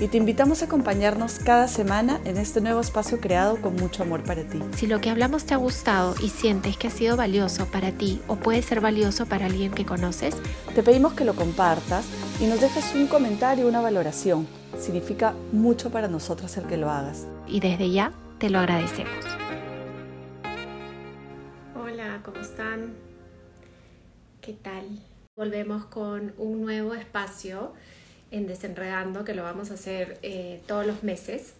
Y te invitamos a acompañarnos cada semana en este nuevo espacio creado con mucho amor para ti. Si lo que hablamos te ha gustado y sientes que ha sido valioso para ti o puede ser valioso para alguien que conoces, te pedimos que lo compartas y nos dejes un comentario una valoración. Significa mucho para nosotros el que lo hagas. Y desde ya te lo agradecemos. Hola, ¿cómo están? ¿Qué tal? Volvemos con un nuevo espacio en Desenredando, que lo vamos a hacer eh, todos los meses,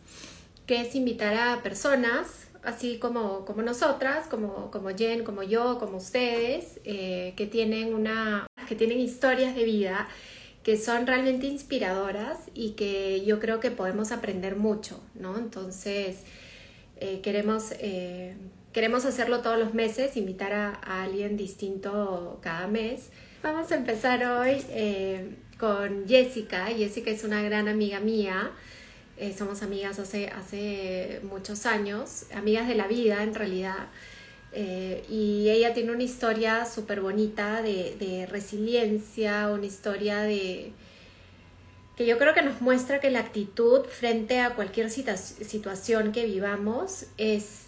que es invitar a personas, así como, como nosotras, como, como Jen, como yo, como ustedes, eh, que, tienen una, que tienen historias de vida que son realmente inspiradoras y que yo creo que podemos aprender mucho, ¿no? Entonces, eh, queremos, queremos hacerlo todos los meses, invitar a, a, alguien distinto cada mes. Vamos a empezar hoy con Jessica. Jessica es una gran amiga mía. Eh, somos amigas hace, hace muchos años, amigas de la vida en realidad. Eh, y ella tiene una historia súper bonita de, de, resiliencia, una historia de que yo creo que nos muestra que la actitud frente a cualquier situación que vivamos es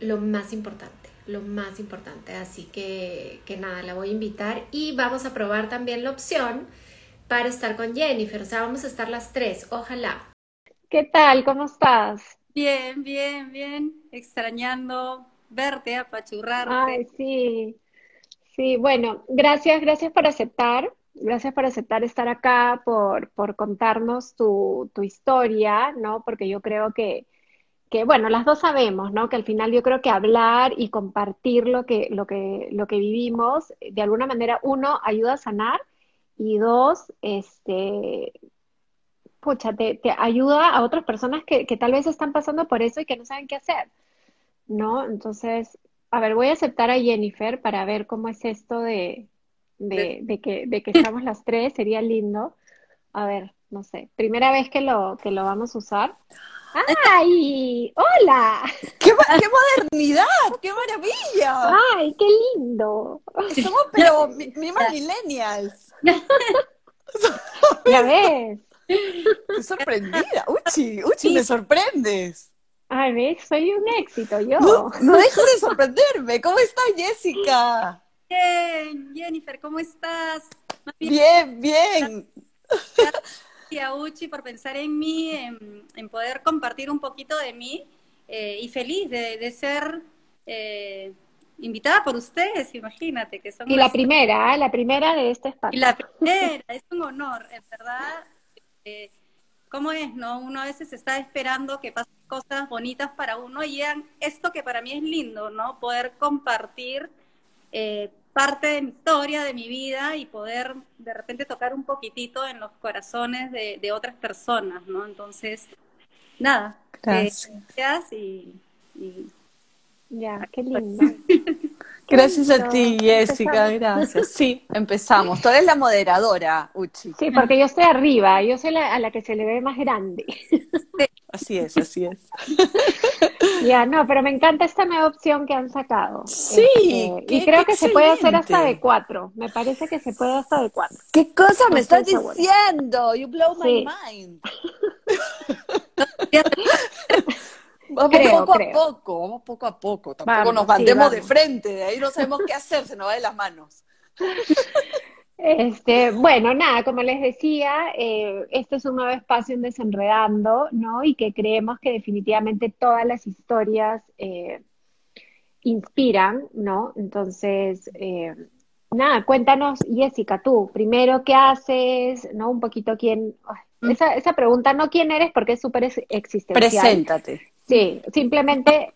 lo más importante, lo más importante. Así que, que nada, la voy a invitar y vamos a probar también la opción para estar con Jennifer. O sea, vamos a estar las tres, ojalá. ¿Qué tal? ¿Cómo estás? Bien, bien, bien. Extrañando verte, apachurrarte. Ay, sí. Sí, bueno, gracias, gracias por aceptar. Gracias por aceptar estar acá, por, por contarnos tu, tu historia, ¿no? Porque yo creo que, que, bueno, las dos sabemos, ¿no? Que al final yo creo que hablar y compartir lo que, lo que, lo que vivimos, de alguna manera, uno, ayuda a sanar y dos, este, pucha, te, ayuda a otras personas que, tal vez están pasando por eso y que no saben qué hacer, ¿no? Entonces, a ver, voy a aceptar a Jennifer para ver cómo es esto de, de, que, de que estamos las tres, sería lindo. A ver, no sé, primera vez que lo, que lo vamos a usar. ¡Ay! ¡Hola! ¡Qué, qué modernidad! ¡Qué maravilla! ¡Ay, qué lindo! Somos pero mismas millennials. ¿Ya ves? Estoy sorprendida. Uchi, Uchi, me sorprendes. Ay, ves, soy un éxito yo. No, no dejes de sorprenderme. ¿Cómo estás, Jessica? Bien, Jennifer, ¿cómo estás? Bien, bien. Gracias a Uchi por pensar en mí, en, poder compartir un poquito de mí eh, y feliz de, ser eh, invitada por ustedes, imagínate que son... Y la primera, ¿eh? la primera de este espacio. Y la primera, es un honor, en verdad. Eh, ¿Cómo es, no? Uno a veces está esperando que pasen cosas bonitas para uno y esto que para mí es lindo, ¿no? Poder compartir eh, parte de mi historia, de mi vida y poder de repente tocar un poquitito en los corazones de, otras personas, ¿no? Entonces, nada, gracias, gracias y ya, qué lindo. Gracias a ti, Jessica, gracias. Sí, empezamos. Tú eres la moderadora, Uchi. Sí, porque yo estoy arriba, yo soy la, a la que se le ve más grande. Así es, así es. Ya, no, pero me encanta esta nueva opción que han sacado. Sí. Este, y creo que se puede hacer hasta de cuatro. Me parece que se puede hasta de cuatro. ¿Qué cosa me estás diciendo? You blow my mind. Vamos poco a poco, vamos poco a poco. Tampoco nos mandemos de frente, de ahí no sabemos qué hacer, se nos va de las manos. Este, bueno, nada, como les decía, eh, este es un nuevo espacio en Desenredando, ¿no? Y que creemos que definitivamente todas las historias eh, inspiran, ¿no? Entonces, eh, nada, cuéntanos, Jessica, tú, primero, ¿qué haces? ¿No? Un poquito quién... Mm. Esa, esa pregunta, no quién eres, porque es súper existencial. Preséntate. Sí, simplemente,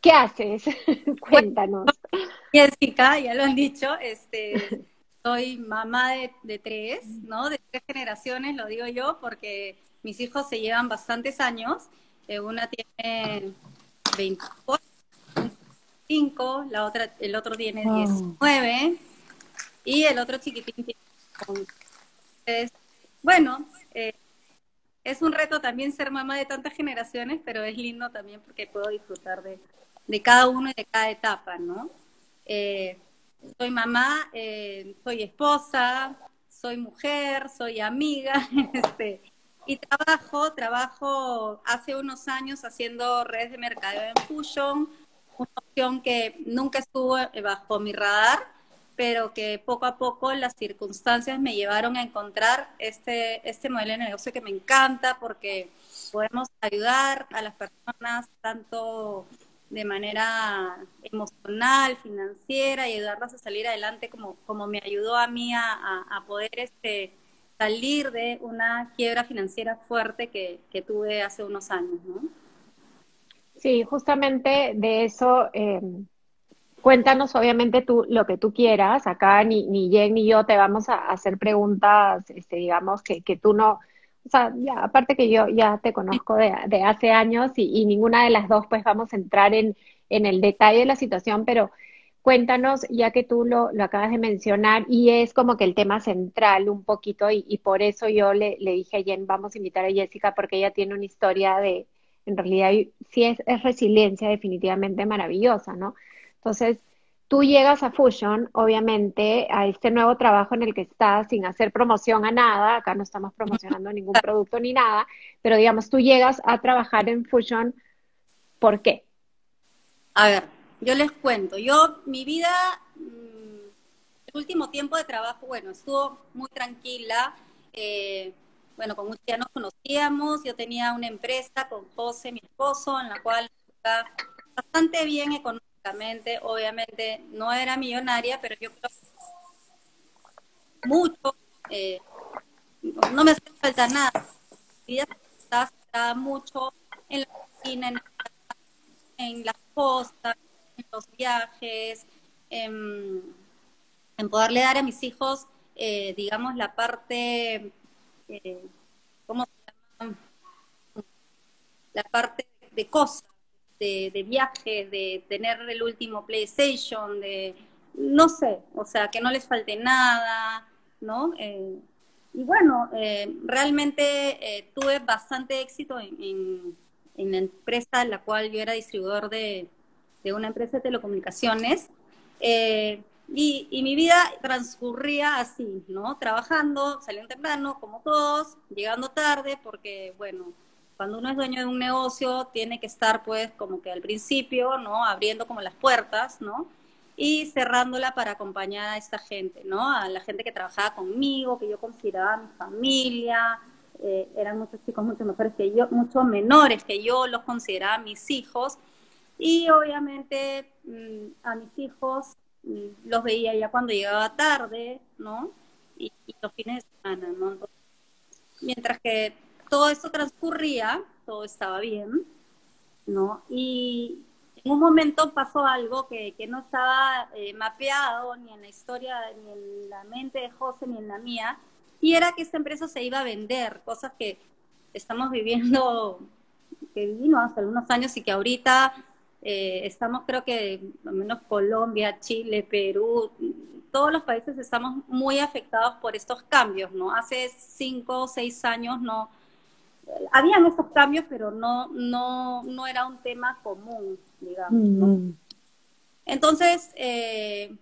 ¿qué haces? Cuéntanos. Jessica, ya lo han dicho, este, soy mamá de, tres, ¿no? De tres generaciones, lo digo yo, porque mis hijos se llevan bastantes años. Eh, una tiene 25, la otra, el otro tiene 19 y el otro chiquitín tiene... Entonces, bueno, eh, es un reto también ser mamá de tantas generaciones, pero es lindo también porque puedo disfrutar de, de cada uno y de cada etapa, ¿no? Eh, soy mamá, eh, soy esposa, soy mujer, soy amiga, este, y trabajo, trabajo hace unos años haciendo redes de mercadeo en Fusion, una opción que nunca estuvo bajo mi radar, pero que poco a poco las circunstancias me llevaron a encontrar este, este modelo de negocio que me encanta porque podemos ayudar a las personas tanto de manera emocional, financiera y ayudarlas a salir adelante como, como me ayudó a mí a, a poder este, salir de una quiebra financiera fuerte que, que tuve hace unos años, ¿no? Sí, justamente de eso, eh, cuéntanos obviamente tú lo que tú quieras. Acá ni, ni Jen ni yo te vamos a hacer preguntas, este, digamos, que, que tú no, o sea, ya, aparte que yo ya te conozco de, hace años y, ninguna de las dos pues vamos a entrar en, en el detalle de la situación, pero cuéntanos, ya que tú lo, lo, acabas de mencionar y es como que el tema central un poquito y, y por eso yo le, le, dije a Jen, vamos a invitar a Jessica porque ella tiene una historia de, en realidad sí es, es resiliencia definitivamente maravillosa, ¿no? Entonces, tú llegas a Fusion, obviamente, a este nuevo trabajo en el que estás sin hacer promoción a nada, acá no estamos promocionando ningún producto ni nada, pero digamos, tú llegas a trabajar en Fusion, ¿por qué? A ver, yo les cuento, yo, mi vida, mm, el último tiempo de trabajo, bueno, estuvo muy tranquila, eh, bueno, con usted ya nos conocíamos, yo tenía una empresa con José, mi esposo, en la cual está bastante bien obviamente no era millonaria, pero yo creo mucho, eh, no me hace falta nada. Mi vida está mucho en la cocina, en, en las costas, en los viajes, en, en, poderle dar a mis hijos, eh, digamos, la parte, eh, ¿cómo se llama? La parte de cosas de, de viajes, de tener el último PlayStation, de no sé, o sea, que no les falte nada, ¿no? Eh, y bueno, eh, realmente eh, tuve bastante éxito en, en, la empresa en la cual yo era distribuidor de, de una empresa de telecomunicaciones. Y, y, mi vida transcurría así, ¿no? Trabajando, saliendo temprano, como todos, llegando tarde, porque, bueno, cuando uno es dueño de un negocio, tiene que estar pues como que al principio, ¿no? Abriendo como las puertas, ¿no? Y cerrándola para acompañar a esta gente, ¿no? A la gente que trabajaba conmigo, que yo consideraba mi familia, eh, eran muchos chicos mucho mejores que yo, mucho menores que yo, los consideraba mis hijos. Y obviamente mm, a mis hijos mm, los veía ya cuando llegaba tarde, ¿no? Y los fines de semana, ¿no? mientras que todo eso transcurría, todo estaba bien, ¿no? Y en un momento pasó algo que, que no estaba eh, mapeado ni en la historia, ni en la mente de José, ni en la mía, y era que esta empresa se iba a vender, cosas que estamos viviendo, que vivimos hace algunos años y que ahorita eh, estamos, creo que, al menos Colombia, Chile, Perú, todos los países estamos muy afectados por estos cambios, ¿no? Hace cinco o seis años no habían esos cambios, pero no, no, no era un tema común, digamos. Mm. Entonces, eh,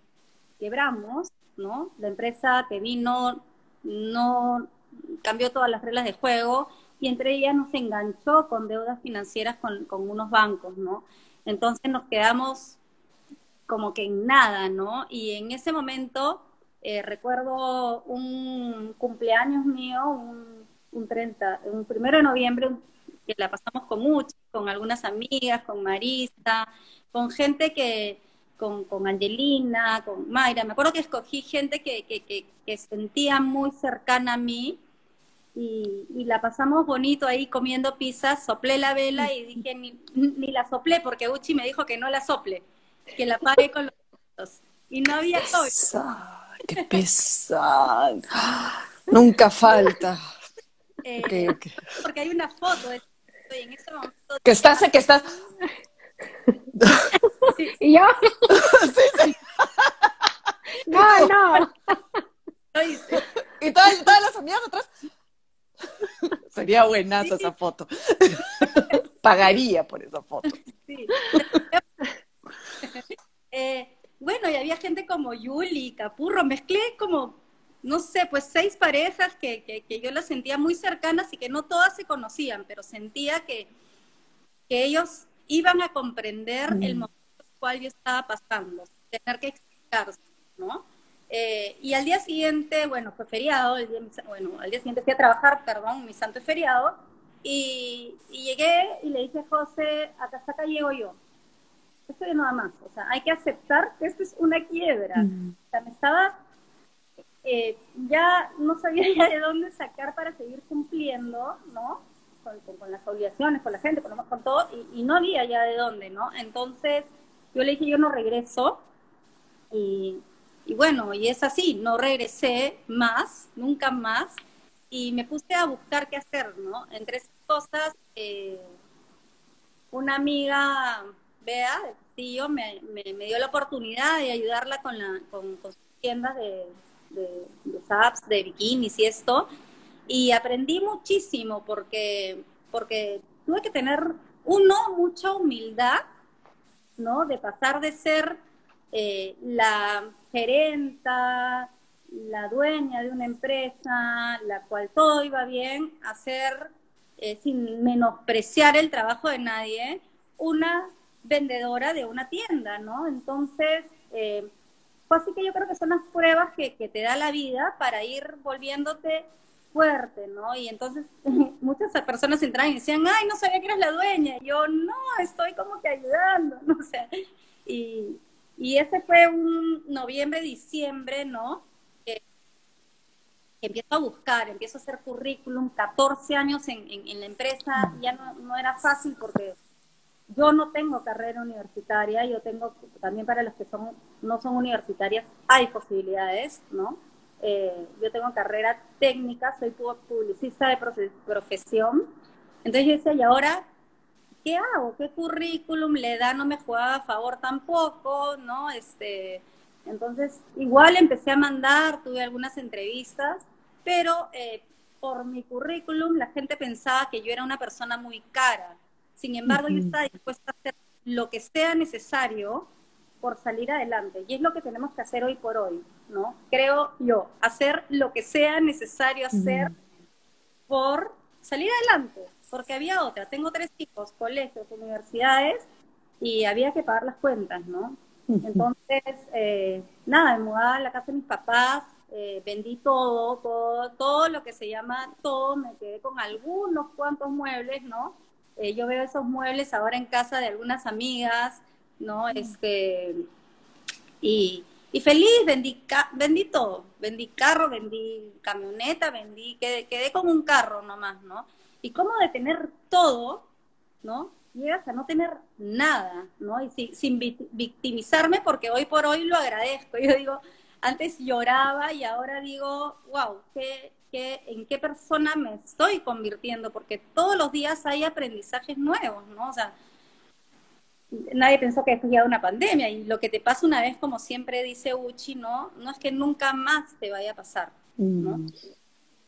quebramos, ¿no? La empresa que vino no cambió todas las reglas de juego y entre ellas nos enganchó con deudas financieras con, con unos bancos, ¿no? Entonces nos quedamos como que en nada, ¿no? Y en ese momento eh, recuerdo un cumpleaños mío, un un 30, un primero de noviembre que la pasamos con muchos, con algunas amigas, con Marisa, con gente que, con, con Angelina, con Mayra. Me acuerdo que escogí gente que, que, que, sentía muy cercana a mí y, y, la pasamos bonito ahí comiendo pizza, soplé la vela y dije, ni, ni, la soplé porque Uchi me dijo que no la sople, que la pague con los dedos. Y no había todo. ¡Qué pesado! Nunca falta. Eh, porque hay una foto de en ese momento. Que estás, que estás. ¿Y yo? sí, sí. No, no. Lo hice. Y todas, todas las amigas atrás. Sería buenazo esa foto. Pagaría por esa foto. Sí. Eh, bueno, y había gente como Yuli, Capurro, mezclé como, no sé, pues seis parejas que, que, yo las sentía muy cercanas y que no todas se conocían, pero sentía que, que ellos iban a comprender el mm. momento en el cual yo estaba pasando, tener que explicarse, ¿no? Eh, y al día siguiente, bueno, fue feriado, el día, bueno, al día siguiente fui a trabajar, perdón, mi santo es feriado, y, llegué y le dije a José, acá hasta acá llego yo. Esto de nada más, o sea, hay que aceptar que esto es una quiebra. Mm. O sea, me estaba, eh, ya no sabía ya de dónde sacar para seguir cumpliendo, ¿no? Con, las obligaciones, con la gente, con, con todo, y, no había ya de dónde, ¿no? Entonces, yo le dije, yo no regreso, y y bueno, y es así, no regresé más, nunca más, y me puse a buscar qué hacer, ¿no? Entre esas cosas, eh, una amiga, Bea, de tío, me, me, dio la oportunidad de ayudarla con, la, con, sus tiendas de, de, de bikinis y esto, y aprendí muchísimo porque, porque tuve que tener, uno, mucha humildad, ¿no? De pasar de ser eh, la gerenta, la dueña de una empresa, la cual todo iba bien, hacer, eh, sin menospreciar el trabajo de nadie, una vendedora de una tienda, ¿no? Entonces, eh, así que yo creo que son las pruebas que, que te da la vida para ir volviéndote fuerte, ¿no? Y entonces muchas personas entraban y decían, ay, no sabía que eras la dueña. Y yo, no, estoy como que ayudando, ¿no? O sea, y, y ese fue un noviembre, diciembre, ¿no? Empiezo a buscar, empiezo a hacer currículum, 14 años en, en, la empresa, ya no, era fácil porque yo no tengo carrera universitaria, yo tengo, también para los que son, no son universitarias, hay posibilidades, ¿no? Eh, yo tengo carrera técnica, soy publicista de profesión, entonces yo decía, ¿y ahora ¿qué hago? ¿Qué currículum le da? No me jugaba a favor tampoco, ¿no? Este, entonces, igual empecé a mandar, tuve algunas entrevistas, pero eh, por mi currículum la gente pensaba que yo era una persona muy cara. Sin embargo, yo estaba dispuesta a hacer lo que sea necesario por salir adelante. Y es lo que tenemos que hacer hoy por hoy, ¿no? Creo yo, hacer lo que sea necesario hacer por salir adelante porque había otra. Tengo tres hijos, colegios, universidades, y había que pagar las cuentas, ¿no? Entonces, eh, nada, me mudaba a la casa de mis papás, eh, vendí todo, todo, todo lo que se llama todo, me quedé con algunos cuantos muebles, ¿no? Eh, yo veo esos muebles ahora en casa de algunas amigas, ¿no? Este, y, y feliz, vendí, vendí todo, vendí carro, vendí camioneta, vendí, quedé, quedé con un carro nomás, ¿no? y cómo de tener todo, ¿no? Llegas a no tener nada, ¿no? Y sin, victimizarme, porque hoy por hoy lo agradezco. Yo digo, antes lloraba y ahora digo, wow, ¿qué, en qué persona me estoy convirtiendo? Porque todos los días hay aprendizajes nuevos, ¿no? O sea, nadie pensó que llegaba una pandemia y lo que te pasa una vez, como siempre dice Uchi, ¿no? No es que nunca más te vaya a pasar, ¿no? Mm.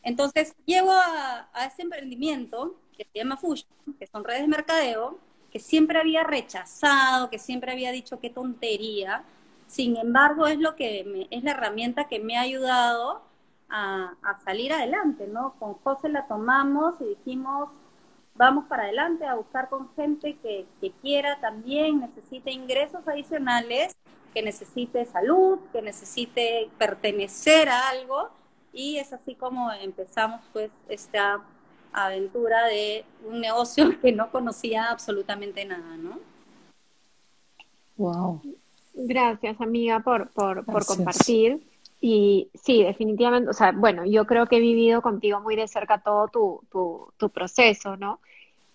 Entonces, llego a, ese emprendimiento que se llama Fusion, que son redes de mercadeo, que siempre había rechazado, que siempre había dicho qué tontería. Sin embargo, es lo que es la herramienta que me ha ayudado a, salir adelante, ¿no? Con José la tomamos y dijimos, vamos para adelante a buscar con gente que, que quiera también, necesite ingresos adicionales, que necesite salud, que necesite pertenecer a algo y es así como empezamos pues esta aventura de un negocio que no conocía absolutamente nada, ¿no? Wow. Gracias, amiga, por, por, por compartir. Y sí, definitivamente, o sea, bueno, yo creo que he vivido contigo muy de cerca todo tu, tu, tu proceso, ¿no?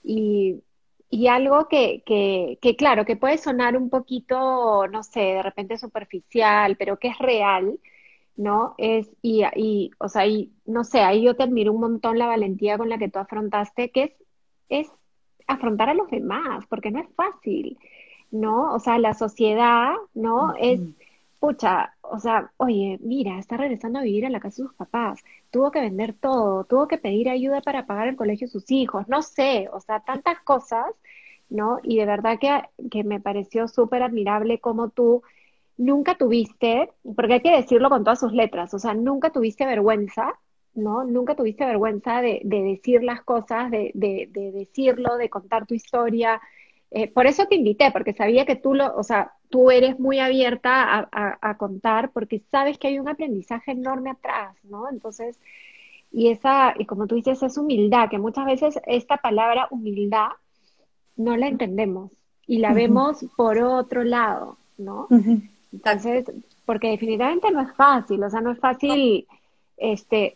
Y, y algo que, que, que, claro, que puede sonar un poquito, no sé, de repente superficial, pero que es real, ¿no? Es, y, y, o sea, y, no sé, ahí yo te admiro un montón la valentía con la que tú afrontaste, que es, es afrontar a los demás, porque no es fácil, ¿no? O sea, la sociedad, ¿no? Es, pucha, o sea, oye, mira, está regresando a vivir a la casa de sus papás, tuvo que vender todo, tuvo que pedir ayuda para pagar el colegio de sus hijos, no sé, o sea, tantas cosas, ¿no? Y de verdad que, que me pareció súper admirable cómo tú nunca tuviste, porque hay que decirlo con todas sus letras, o sea, nunca tuviste vergüenza, ¿no? Nunca tuviste vergüenza de, de decir las cosas, de, de, de, decirlo, de contar tu historia. Eh, por eso te invité, porque sabía que tú lo, o sea, tú eres muy abierta a, a, a, contar, porque sabes que hay un aprendizaje enorme atrás, ¿no? Entonces, y esa, y como tú dices, es humildad, que muchas veces esta palabra humildad no la entendemos y la vemos por otro lado, ¿no? Entonces, porque definitivamente no es fácil, o sea, no es fácil, este,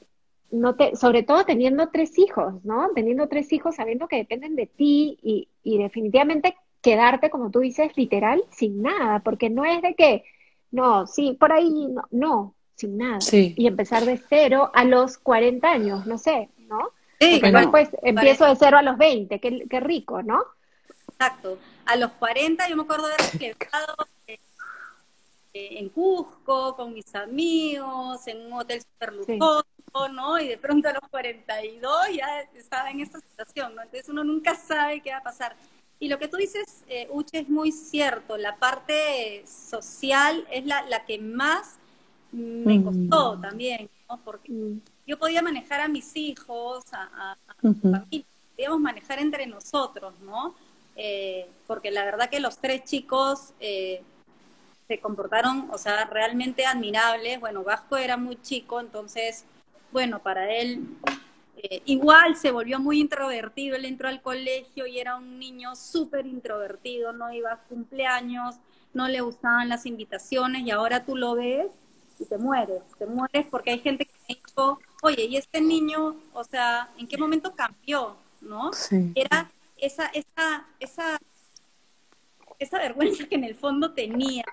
no te, sobre todo teniendo tres hijos, ¿no? Teniendo tres hijos sabiendo que dependen de ti y, y definitivamente quedarte, como tú dices, literal, sin nada, porque no es de que, no, sí, por ahí, no, no sin nada. Y empezar de cero a los 40 años, no sé, ¿no? Sí, bueno, pues empiezo de cero a los 20, qué, qué rico, ¿no? Exacto. A los 40 yo me acuerdo de haber quedado eh, en Cusco con mis amigos, en un hotel super lujoso, ¿no? Y de pronto a los 42 ya estaba en esta situación, ¿no? Entonces uno nunca sabe qué va a pasar. Y lo que tú dices, eh, Uche, es muy cierto. La parte social es la, la que más me costó también, ¿no? Porque mm. yo podía manejar a mis hijos, a, a, mi familia, podíamos manejar entre nosotros, ¿no? Eh, porque la verdad que los tres chicos eh, se comportaron, o sea, realmente admirables. Bueno, Vasco era muy chico, entonces, bueno, para él eh, igual se volvió muy introvertido, él entró al colegio y era un niño súper introvertido, no iba a cumpleaños, no le gustaban las invitaciones y ahora tú lo ves y te mueres, te mueres porque hay gente que me dijo, oye, ¿y este niño, o sea, en qué momento cambió? ¿No? Era esa, esa, esa, esa vergüenza que en el fondo tenía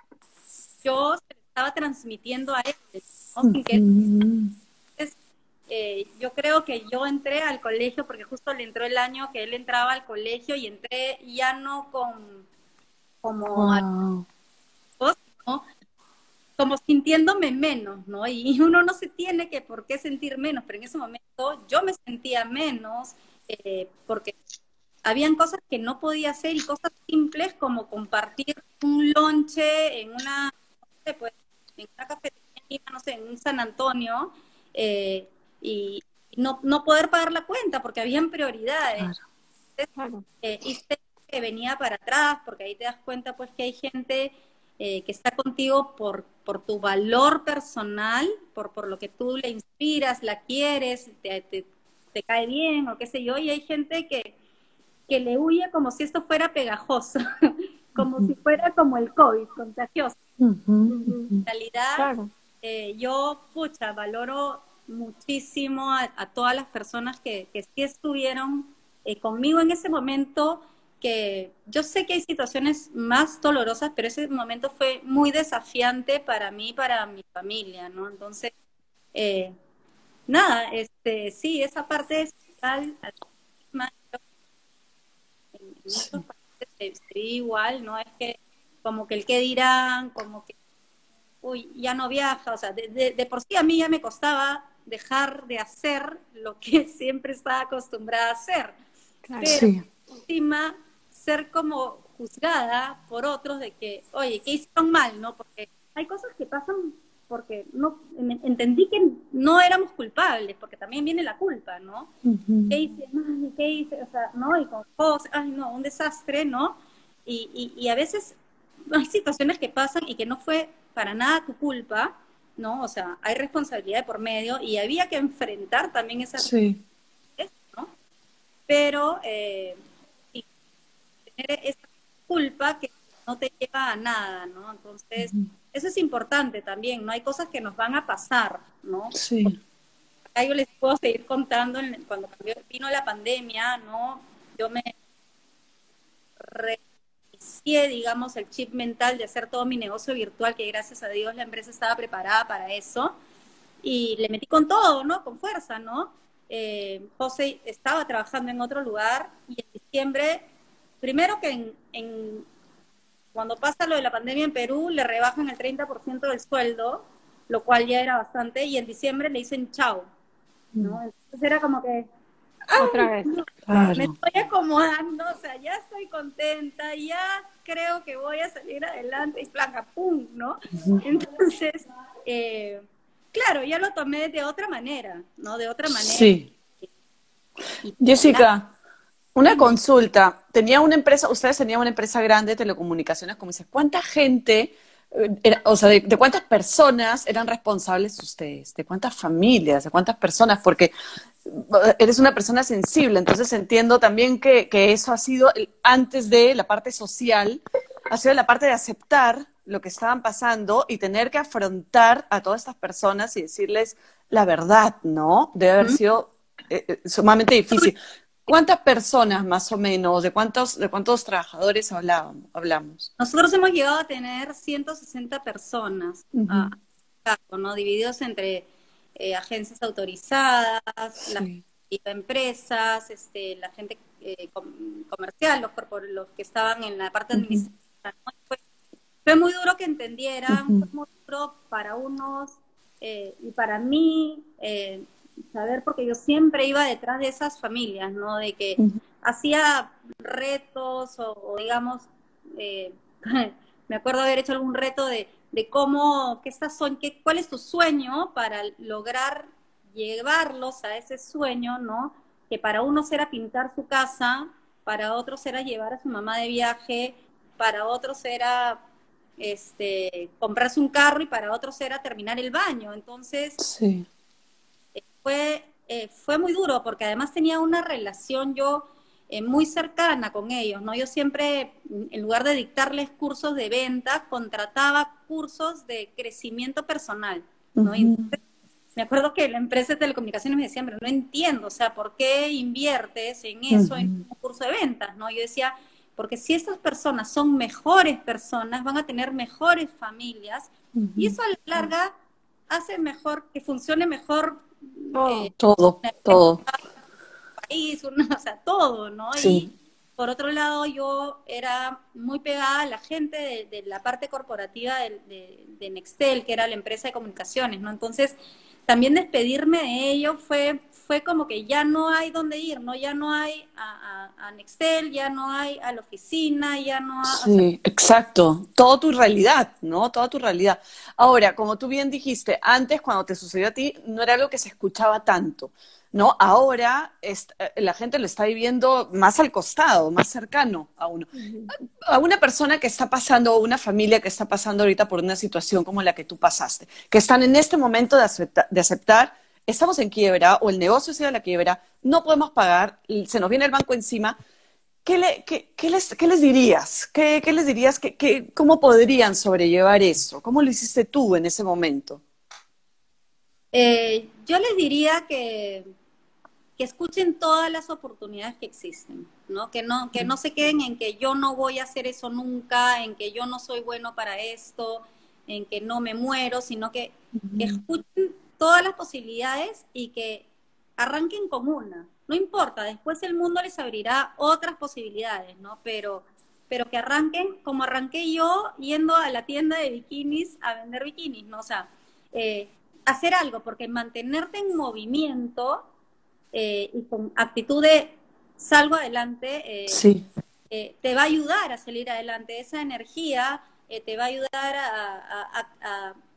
yo se estaba transmitiendo a él. Eh, yo creo que yo entré al colegio porque justo le entró el año que él entraba al colegio y entré ya no con como como sintiéndome menos, ¿no? Y uno no se tiene que por qué sentir menos, pero en ese momento yo me sentía menos eh, porque habían cosas que no podía hacer y cosas simples como compartir un lonche en una pues, en una cafetería, no sé, en un San Antonio, eh, y no, no poder pagar la cuenta porque habían prioridades. Eh, y que venía para atrás, porque ahí te das cuenta pues que hay gente eh, que está contigo por, por tu valor personal, por, por lo que tú le inspiras, la quieres, te, te, te cae bien o qué sé yo, y hay gente que, que le huye como si esto fuera pegajoso, como si fuera como el COVID, contagioso. En realidad, eh, yo, pucha, valoro muchísimo a, todas las personas que, que sí estuvieron eh, conmigo en ese momento, que yo sé que hay situaciones más dolorosas, pero ese momento fue muy desafiante para mí y para mi familia, ¿no? Entonces, eh, nada, este, sí, esa parte es en, muchos países se, igual, ¿no? Es que como que el que dirán, como que, uy, ya no viaja, o sea, de, de, por sí a mí ya me costaba dejar de hacer lo que siempre estaba acostumbrada a hacer. Pero encima ser como juzgada por otros de que, oye, ¿qué hicieron mal? ¿No? Porque hay cosas que pasan porque no entendí que no éramos culpables, porque también viene la culpa, ¿no? ¿Qué hice mal? ¿Qué hice? O sea, ¿no? Y con cosas, ay, no, un desastre, ¿no? Y, y, y a veces hay situaciones que pasan y que no fue para nada tu culpa, ¿no? O sea, hay responsabilidad por medio y había que enfrentar también esa sí. ¿no? Pero eh, tener esa culpa que no te lleva a nada, ¿no? Entonces, eso es importante también, ¿no? Hay cosas que nos van a pasar, ¿no? Sí. Acá yo les puedo seguir contando, cuando vino la pandemia, ¿no? Yo me digamos, el chip mental de hacer todo mi negocio virtual, que gracias a Dios la empresa estaba preparada para eso. Y le metí con todo, ¿no? Con fuerza, ¿no? Eh, José estaba trabajando en otro lugar y en diciembre, primero que en, cuando pasa lo de la pandemia en Perú, le rebajan el 30% del sueldo, lo cual ya era bastante, y en diciembre le dicen chao, ¿no? Mm. Entonces era como que, otra vez. Me estoy acomodando, o sea, ya estoy contenta, ya creo que voy a salir adelante y placa, ¡pum! ¿no? Entonces, eh, claro, ya lo tomé de otra manera, ¿no? De otra manera. Sí. Jessica, una consulta. Tenía una empresa, ustedes tenían una empresa grande de telecomunicaciones, como dices, ¿cuánta gente, eh, o sea, de, cuántas personas eran responsables ustedes? ¿De cuántas familias? ¿De cuántas personas? Porque eres una persona sensible, entonces entiendo también que, que eso ha sido, antes de la parte social, ha sido la parte de aceptar lo que estaban pasando y tener que afrontar a todas estas personas y decirles la verdad, ¿no? Debe haber sido eh, eh, sumamente difícil. ¿Cuántas personas más o menos, de cuántos, de cuántos trabajadores hablábamos, hablamos? Nosotros hemos llegado a tener 160 personas, uh ¿no? divididos entre eh, agencias autorizadas, las empresas, este, la gente comercial, los, los que estaban en la parte administrativa. Fue, muy duro que entendieran, fue muy duro para unos y para mí saber, porque yo siempre iba detrás de esas familias, ¿no? De que hacía retos o, digamos, eh, me acuerdo haber hecho algún reto de, de cómo, qué estás qué, cuál es tu sueño para lograr llevarlos a ese sueño, ¿no? Que para unos era pintar su casa, para otros era llevar a su mamá de viaje, para otros era este, comprarse un carro y para otros era terminar el baño. Entonces, sí fue, eh, fue muy duro porque además tenía una relación yo eh, muy cercana con ellos, ¿no? Yo siempre, en lugar de dictarles cursos de venta, contrataba cursos de crecimiento personal, ¿no? me acuerdo que la empresa de telecomunicaciones me decía, pero no entiendo, o sea, ¿por qué inviertes en eso, en un curso de ventas, ¿no? Yo decía, porque si estas personas son mejores personas, van a tener mejores familias, y eso a la larga hace mejor, que funcione mejor eh, todo, todo. País, o sea, todo, ¿no? Y por otro lado, yo era muy pegada a la gente de, la parte corporativa de, de, Nextel, que era la empresa de comunicaciones, ¿no? Entonces, también despedirme de ellos fue, fue como que ya no hay dónde ir, ¿no? Ya no hay a, a, Nextel, ya no hay a la oficina, ya no hay... Sí, exacto. Toda tu realidad, ¿no? Toda tu realidad. Ahora, como tú bien dijiste, antes cuando te sucedió a ti no era algo que se escuchaba tanto. ¿No? Ahora eh, la gente lo está viviendo más al costado, más cercano a uno. A una persona que está pasando, o una familia que está pasando ahorita por una situación como la que tú pasaste, que están en este momento de, de aceptar, estamos en quiebra o el negocio se da la quiebra, no podemos pagar, se nos viene el banco encima. ¿Qué, le, qué, qué, les, qué les, dirías? ¿Qué, les dirías? ¿Qué, ¿Cómo podrían sobrellevar eso? ¿Cómo lo hiciste tú en ese momento? Eh, yo les diría que que escuchen todas las oportunidades que existen, ¿no? Que no, que no se queden en que yo no voy a hacer eso nunca, en que yo no soy bueno para esto, en que no me muero, sino que, escuchen todas las posibilidades y que arranquen con una. No importa, después el mundo les abrirá otras posibilidades, ¿no? Pero, pero que arranquen como arranqué yo yendo a la tienda de bikinis a vender bikinis, ¿no? O sea, eh, hacer algo, porque mantenerte en movimiento eh, y con actitud de salgo adelante, eh, eh, te va a ayudar a salir adelante. Esa energía te va a ayudar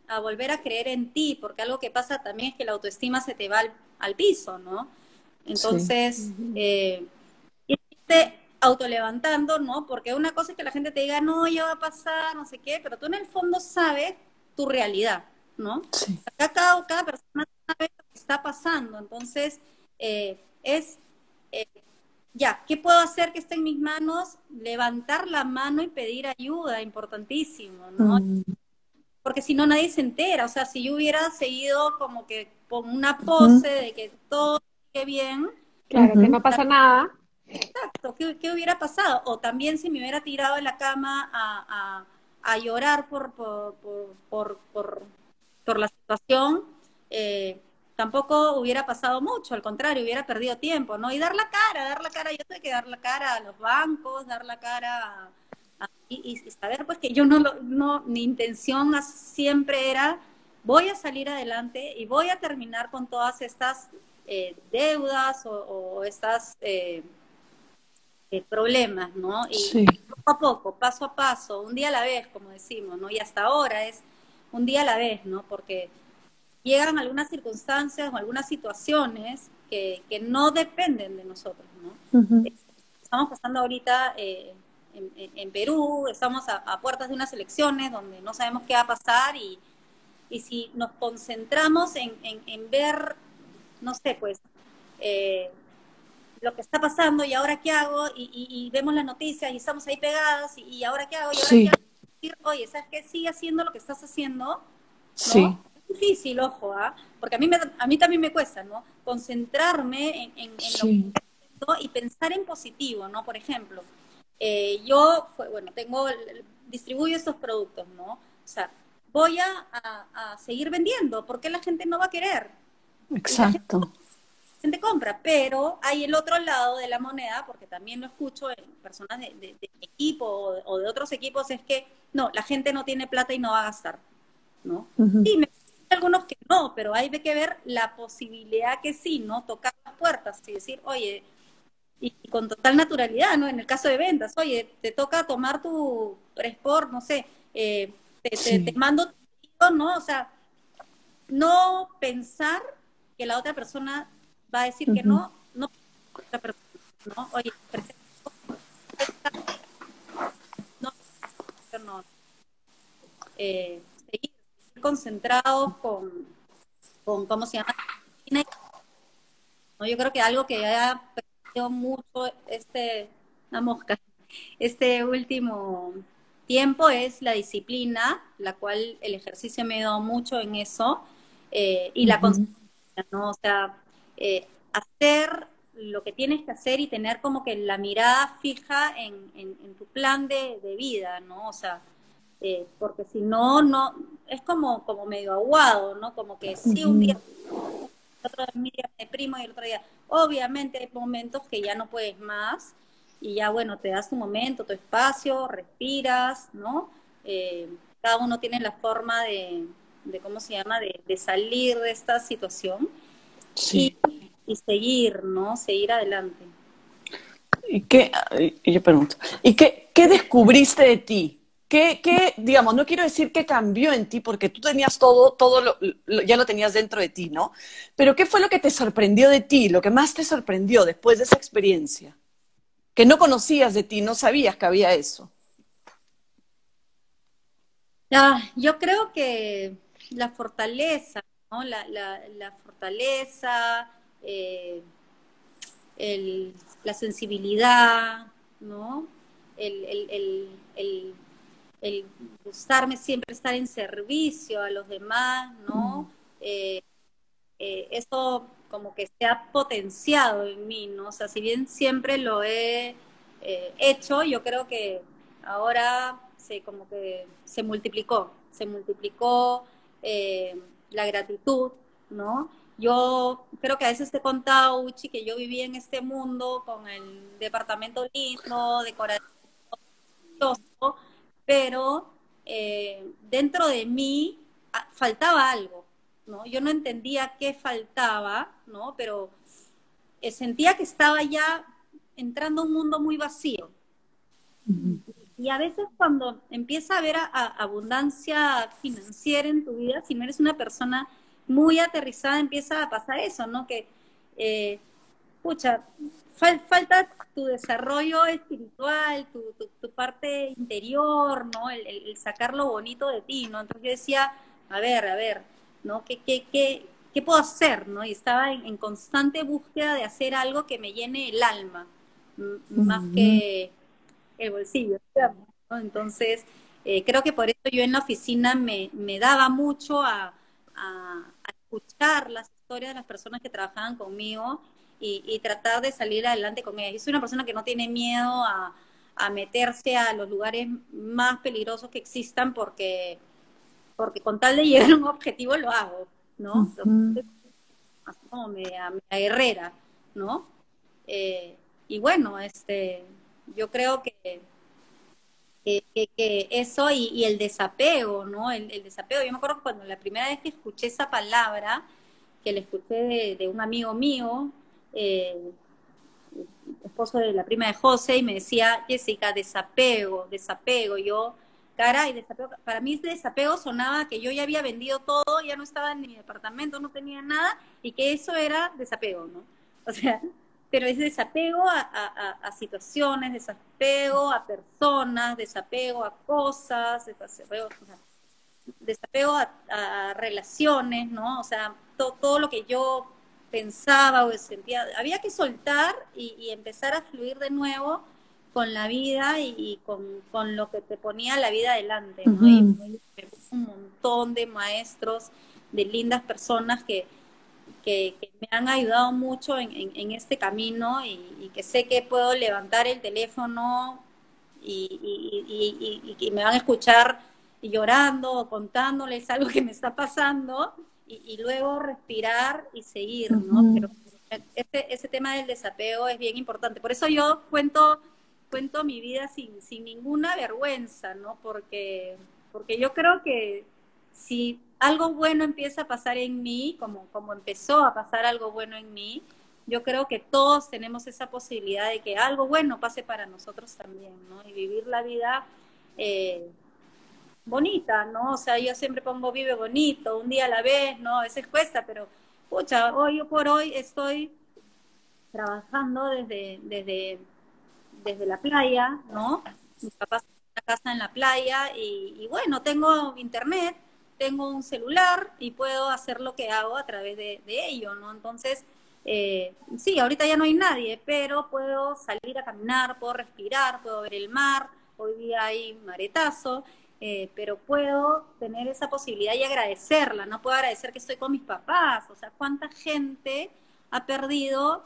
a, volver a creer en ti, porque algo que pasa también es que la autoestima se te va al, piso, ¿no? Entonces, sí. irte autolevantando, ¿no? Porque una cosa es que la gente te diga, no, ya va a pasar, no sé qué, pero tú en el fondo sabes tu realidad, ¿no? cada, cada persona sabe lo que está pasando, entonces eh, es, eh, ya, ¿qué puedo hacer que esté en mis manos? Levantar la mano y pedir ayuda, importantísimo, ¿no? Mm. Porque si no, nadie se entera. O sea, si yo hubiera seguido como que con una pose de que todo sigue bien. Claro, que no pasa nada. Exacto, ¿qué, hubiera pasado? O también si me hubiera tirado en la cama a, a, llorar por, por, por, por, por la situación, eh, tampoco hubiera pasado mucho, al contrario, hubiera perdido tiempo, ¿no? Y dar la cara, dar la cara, yo tengo que dar la cara a los bancos, dar la cara y, saber pues que yo no, no, mi intención siempre era, voy a salir adelante y voy a terminar con todas estas eh, deudas o, estas eh, problemas, ¿no? Y poco a poco, paso a paso, un día a la vez, como decimos, ¿no? Y hasta ahora es un día a la vez, ¿no? Porque llegan algunas circunstancias o algunas situaciones que, que no dependen de nosotros, ¿no? Estamos pasando ahorita eh, en, Perú, estamos a, puertas de unas elecciones donde no sabemos qué va a pasar y, y si nos concentramos en, en ver, no sé, pues, eh, lo que está pasando y ahora qué hago y, vemos las noticias y estamos ahí pegadas y, ahora qué hago y ahora qué hago. Oye, ¿sabes qué? Sigue haciendo lo que estás haciendo. Sí difícil, ojo, ¿ah? porque a mí, me, a mí también me cuesta, ¿no? Concentrarme en, en, lo que y pensar en positivo, ¿no? Por ejemplo, eh, yo, bueno, tengo, distribuyo estos productos, ¿no? O sea, voy a, a, seguir vendiendo, porque la gente no va a querer. Exacto. La gente, compra, pero hay el otro lado de la moneda, porque también lo escucho en personas de, de, equipo o de, otros equipos, es que no, la gente no tiene plata y no va a gastar, ¿no? Sí, me algunos que no, pero hay que ver la posibilidad que sí, ¿no? Tocar las puertas y decir, oye, y, con total naturalidad, ¿no? En el caso de ventas, oye, te toca tomar tu presport, no sé, eh, te, mando tu ¿no? O sea, no pensar que la otra persona va a decir que no, no, otra persona, ¿no? Oye, no, no, eh, concentrados con, con ¿cómo se llama? ¿No? Yo creo que algo que ha perdido mucho este, la mosca, este último tiempo es la disciplina, la cual el ejercicio me ha dado mucho en eso, eh, y la concentración, ¿no? O sea, eh, hacer lo que tienes que hacer y tener como que la mirada fija en, en, en tu plan de, de, vida, ¿no? O sea, eh, porque si no, no, es como, como medio aguado, ¿no? Como que sí, un día, otro día me primo y el otro día, obviamente hay momentos que ya no puedes más y ya, bueno, te das tu momento, tu espacio, respiras, ¿no? Eh, cada uno tiene la forma de, de ¿cómo se llama?, de, de, salir de esta situación y, y seguir, ¿no? Seguir adelante. ¿Y qué, yo pregunto, ¿y qué, qué descubriste de ti? ¿Qué, digamos, no quiero decir que cambió en ti, porque tú tenías todo, todo lo, ya lo tenías dentro de ti, ¿no? Pero ¿qué fue lo que te sorprendió de ti, lo que más te sorprendió después de esa experiencia? Que no conocías de ti, no sabías que había eso. Ah, yo creo que la fortaleza, ¿no? La, la, fortaleza, eh, la sensibilidad, ¿no? el, el el gustarme siempre estar en servicio a los demás, ¿no? Eh, eh, eso como que se ha potenciado en mí, ¿no? O sea, si bien siempre lo he eh, hecho, yo creo que ahora se como que se multiplicó, se multiplicó la gratitud, ¿no? Yo creo que a veces te he contado, Uchi, que yo vivía en este mundo con el departamento lindo, decorativo, pero eh, dentro de mí ah, faltaba algo, ¿no? Yo no entendía qué faltaba, ¿no? Pero eh, sentía que estaba ya entrando a un mundo muy vacío. Y a veces cuando empieza a haber abundancia financiera en tu vida, si no eres una persona muy aterrizada, empieza a pasar eso, ¿no? Que, eh, pucha, falta tu desarrollo espiritual, tu, tu, parte interior, ¿no? El, sacar lo bonito de ti, ¿no? Entonces yo decía, a ver, a ver, ¿no? ¿Qué, qué, qué, qué puedo hacer, ¿no? Y estaba en, constante búsqueda de hacer algo que me llene el alma, más que el bolsillo, ¿no? Entonces, eh, creo que por eso yo en la oficina me, me daba mucho a, a, a escuchar las historias de las personas que trabajaban conmigo y, tratar de salir adelante con ella. Yo soy una persona que no tiene miedo a, meterse a los lugares más peligrosos que existan porque, porque con tal de llegar a un objetivo lo hago, ¿no? Así como media, guerrera, ¿no? Eh, y bueno, este, yo creo que, que, eso y, el desapego, ¿no? El, el, desapego. Yo me acuerdo cuando la primera vez que escuché esa palabra, que le escuché de, un amigo mío, eh, esposo de la prima de José, y me decía, Jessica, desapego, desapego. Yo, caray, desapego. Para mí desapego sonaba que yo ya había vendido todo, ya no estaba en mi departamento, no tenía nada, y que eso era desapego, ¿no? O sea, pero es desapego a, situaciones, desapego a personas, desapego a cosas, desapego, desapego a, relaciones, ¿no? O sea, todo lo que yo pensaba o sentía, había que soltar y, empezar a fluir de nuevo con la vida y, con, lo que te ponía la vida adelante, ¿no? Y un montón de maestros, de lindas personas que, que, me han ayudado mucho en, este camino y, que sé que puedo levantar el teléfono y, y me van a escuchar llorando o contándoles algo que me está pasando y, luego respirar y seguir, ¿no? Pero ese, ese tema del desapego es bien importante. Por eso yo cuento, cuento mi vida sin, sin ninguna vergüenza, ¿no? Porque, porque yo creo que si algo bueno empieza a pasar en mí, como, como empezó a pasar algo bueno en mí, yo creo que todos tenemos esa posibilidad de que algo bueno pase para nosotros también, ¿no? Y vivir la vida eh, bonita, ¿no? O sea, yo siempre pongo vive bonito, un día a la vez, ¿no? A veces cuesta, pero, pucha, hoy por hoy estoy trabajando desde, desde, desde la playa, ¿no? Mis papás una casa en la playa y, bueno, tengo internet, tengo un celular y puedo hacer lo que hago a través de, ello, ¿no? Entonces, eh, sí, ahorita ya no hay nadie, pero puedo salir a caminar, puedo respirar, puedo ver el mar, hoy día hay maretazo, eh, pero puedo tener esa posibilidad y agradecerla, no puedo agradecer que estoy con mis papás, o sea, cuánta gente ha perdido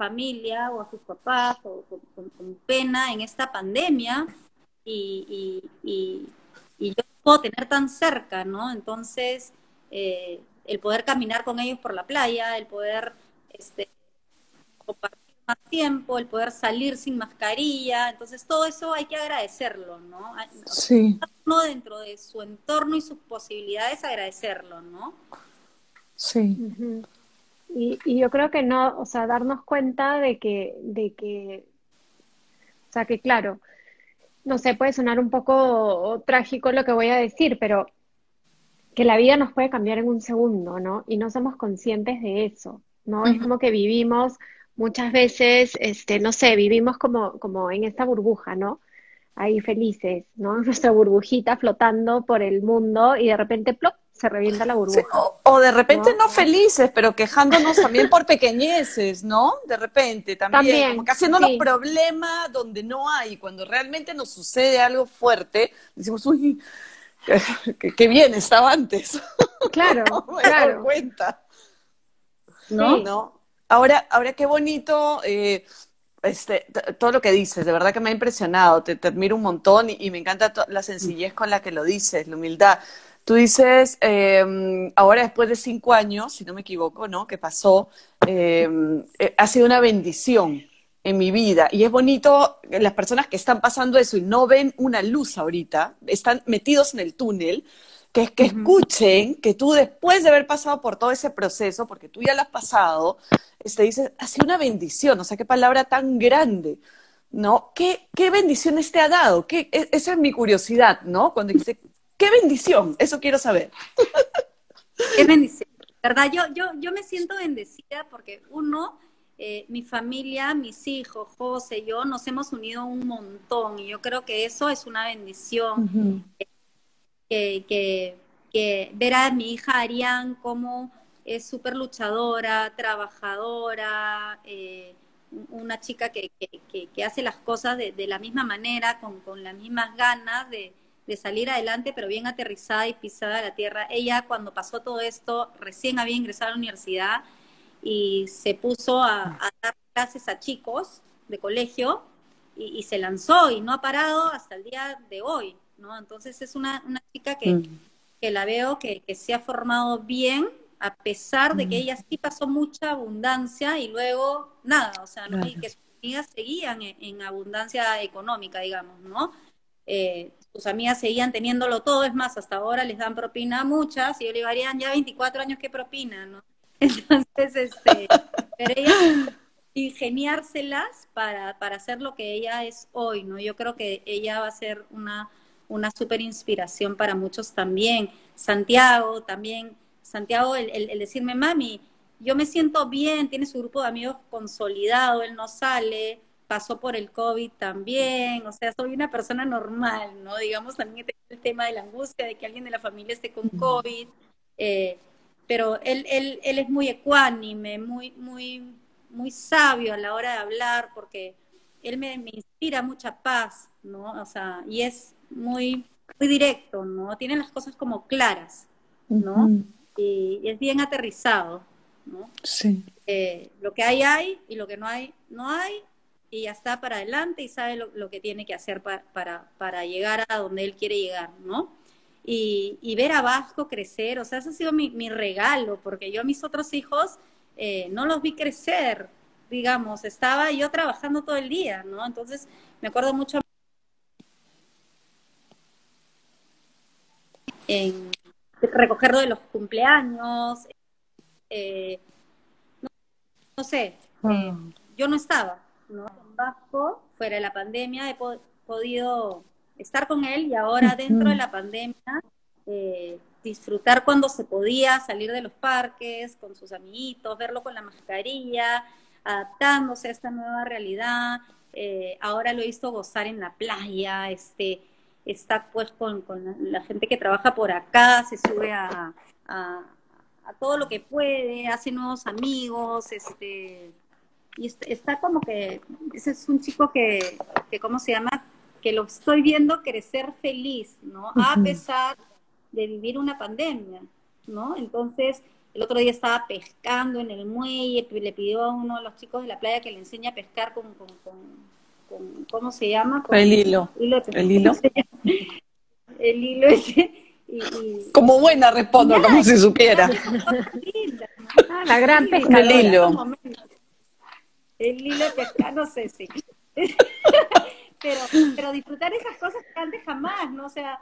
familia o a sus papás o con, pena en esta pandemia y, y, yo puedo tener tan cerca, ¿no? Entonces, eh, el poder caminar con ellos por la playa, el poder este, compartir tiempo, el poder salir sin mascarilla, entonces todo eso hay que agradecerlo, ¿no? Sí. Uno dentro de su entorno y sus posibilidades agradecerlo, ¿no? Sí. y, y, yo creo que no, o sea, darnos cuenta de que, de que, o sea, que claro, no sé, puede sonar un poco trágico lo que voy a decir, pero que la vida nos puede cambiar en un segundo, ¿no? Y no somos conscientes de eso, ¿no? Es como que vivimos muchas veces, este, no sé, vivimos como, como en esta burbuja, ¿no? Ahí felices, ¿no? Nuestra burbujita flotando por el mundo y de repente, ¡plop! se revienta la burbuja. o, de repente ¿no? felices, pero quejándonos también por pequeñeces, ¿no? De repente también, como que haciéndonos problemas donde no hay, cuando realmente nos sucede algo fuerte, decimos, uy, qué, bien estaba antes. Claro, me claro. cuenta. ¿No? ¿No? Ahora, ahora qué bonito eh, este, todo lo que dices, de verdad que me ha impresionado, te, admiro un montón y, me encanta la sencillez con la que lo dices, la humildad. Tú dices, em, ahora después de cinco años, si no me equivoco, ¿no? Que pasó, em, eh, ha sido una bendición en mi vida. Y es bonito, las personas que están pasando eso y no ven una luz ahorita, están metidos en el túnel, que, que escuchen que tú después de haber pasado por todo ese proceso, porque tú ya lo has pasado, este, dices, ha sido una bendición, o sea, qué palabra tan grande, ¿no? ¿Qué, qué bendiciones te ha dado? ¿Qué, e, esa es mi curiosidad, ¿no? Cuando dice, qué bendición, eso quiero saber. Qué bendición, ¿verdad? Yo, yo, yo me siento bendecida porque uno, eh, mi familia, mis hijos, José, yo, nos hemos unido un montón y yo creo que eso es una bendición. Que, ver a mi hija Arián como es súper luchadora, trabajadora, eh, una chica que, que, hace las cosas de, la misma manera, con, con las mismas ganas de, salir adelante, pero bien aterrizada y pisada a la tierra. Ella cuando pasó todo esto, recién había ingresado a la universidad y se puso a, dar clases a chicos de colegio y, se lanzó y no ha parado hasta el día de hoy, ¿no? Entonces es una, una chica que, mm. que la veo que, que se ha formado bien a pesar de que ella sí pasó mucha abundancia y luego nada, o sea, que sus amigas seguían en, abundancia económica, digamos, ¿no? Eh, sus amigas seguían tenieniéndolo todo, es más, hasta ahora les dan propina a muchas, y yo le digo, ya 24 años que propina, ¿no? Entonces, este, pero ella ingeniárselas para, para hacer lo que ella es hoy, ¿no? Yo creo que ella va a ser una, una super inspiración para muchos también. Santiago también, Santiago, el, el, decirme, mami, yo me siento bien, tiene su grupo de amigos consolidado, él no sale, pasó por el COVID también, o sea, soy una persona normal, ¿no? Digamos, también el tema de la angustia de que alguien de la familia esté con COVID, eh, pero él, él, él es muy ecuánime, muy, muy, muy sabio a la hora de hablar, porque él me, inspira mucha paz, ¿no? O sea, y es muy, muy directo, ¿no? Tiene las cosas como claras, ¿no? y, es bien aterrizado, ¿no? Sí. Eh, lo que hay, hay, y lo que no hay, no hay, y ya está para adelante y sabe lo, que tiene que hacer para, para, llegar a donde él quiere llegar, ¿no? Y, y, ver a Vasco crecer, o sea, ese ha sido mi, mi regalo, porque yo a mis otros hijos eh, no los vi crecer, digamos, estaba yo trabajando todo el día, ¿no? Entonces, me acuerdo mucho en recogerlo de los cumpleaños, eh, no, sé, eh, ah. yo no estaba, ¿no? En Vasco, fuera de la pandemia, he podido estar con él y ahora dentro de la pandemia eh, disfrutar cuando se podía, salir de los parques con sus amiguitos, verlo con la mascarilla, adaptándose a esta nueva realidad. Ahora lo he visto gozar en la playa, este, está pues con, la, gente que trabaja por acá, se sube a, a, todo lo que puede, hace nuevos amigos, este, y está, como que, ese es un chico que, que, ¿cómo se llama? Que lo estoy viendo crecer feliz, ¿no? A pesar de vivir una pandemia, ¿no? Entonces, el otro día estaba pescando en el muelle, le pidió a uno de los chicos de la playa que le enseñe a pescar con, con, con, ¿cómo se llama? el hilo. el hilo. el hilo ese. Como buena respondo, como si supiera. Ah, la gran pesca. El hilo. El hilo de pescar, no sé si. pero, pero disfrutar esas cosas que antes jamás, ¿no? O sea,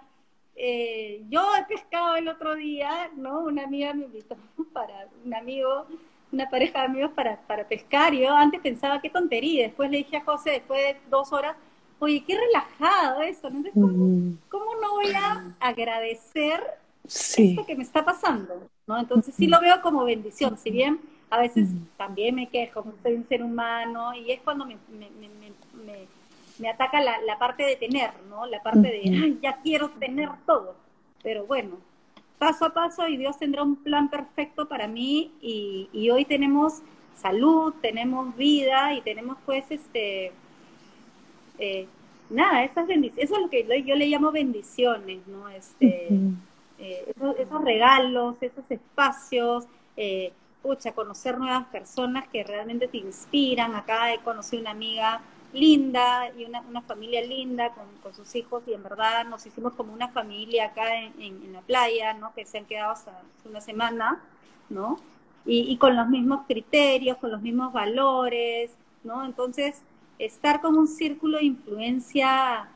eh, yo he pescado el otro día, ¿no? Una amiga me invitó para un amigo, una pareja de amigos para, para pescar. Y yo antes pensaba qué tontería. Después le dije a José, después de dos horas, oye, qué relajado esto. ¿no? ¿cómo, no voy a agradecer esto que me está pasando? ¿no? Entonces sí lo veo como bendición. Si bien a veces también me quejo, soy un ser humano, y es cuando me me ataca la, la, parte de tener, ¿no? La parte de, ay, ya quiero tener todo. Pero bueno, paso a paso y Dios tendrá un plan perfecto para mí y, y hoy tenemos salud, tenemos vida y tenemos pues este, eh, nada, esas bendiciones, eso es lo que yo le llamo bendiciones, ¿no? Este, eh, esos, regalos, esos espacios, eh, pucha, conocer nuevas personas que realmente te inspiran. Acá he conocido una amiga linda y una, una familia linda con, con, sus hijos y en verdad nos hicimos como una familia acá en, en, la playa, ¿no? Que se han quedado hasta una semana, ¿no? Y, y, con los mismos criterios, con los mismos valores, ¿no? Entonces, estar con un círculo de influencia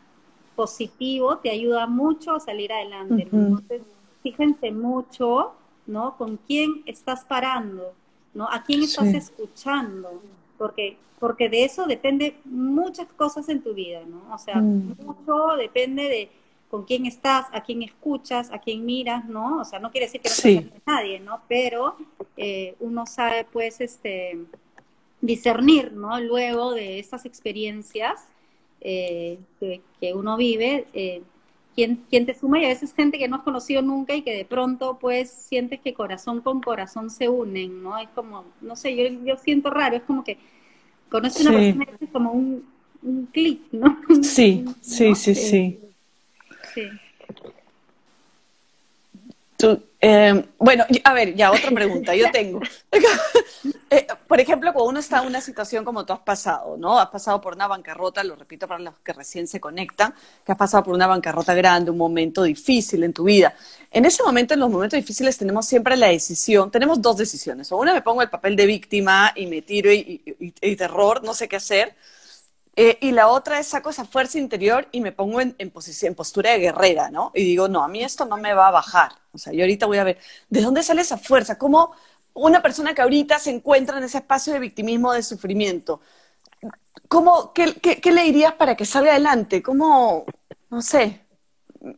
positivo te ayuda mucho a salir adelante. Entonces, fíjense mucho, ¿no? Con quién estás parando, ¿no? A quién estás escuchando, porque porque de eso depende muchas cosas en tu vida, ¿no? O sea, mm. mucho depende de con quién estás, a quién escuchas, a quién miras, ¿no? O sea, no quiere decir que no sí. nadie, ¿no? Pero eh, uno sabe, pues, este, discernir, ¿no? Luego de estas experiencias eh, que, uno vive, eh, quién, quién, te suma y a veces gente que no has conocido nunca y que de pronto, pues, sientes que corazón con corazón se unen, ¿no? Es como, no sé, yo, yo siento raro, es como que Conoce una persona es como un, un clic, ¿no? Sí, sí, sí, sí. Sí. Eh, bueno, a ver, ya otra pregunta, yo tengo. Eh, por ejemplo, cuando uno está en una situación como tú has pasado, ¿no? Has pasado por una bancarrota, lo repito para los que recién se conectan, que has pasado por una bancarrota grande, un momento difícil en tu vida. En ese momento, en los momentos difíciles, tenemos siempre la decisión, tenemos dos decisiones. O una me pongo el papel de víctima y me tiro y, terror, no sé qué hacer. Eh, y la otra es saco esa fuerza interior y me pongo en, en, posición, en postura de guerrera, ¿no? Y digo, no, a mí esto no me va a bajar. O sea, yo ahorita voy a ver, ¿de dónde sale esa fuerza? ¿Cómo una persona que ahorita se encuentra en ese espacio de victimismo, de sufrimiento, ¿cómo, qué, qué, qué le dirías para que salga adelante? ¿Cómo, no sé,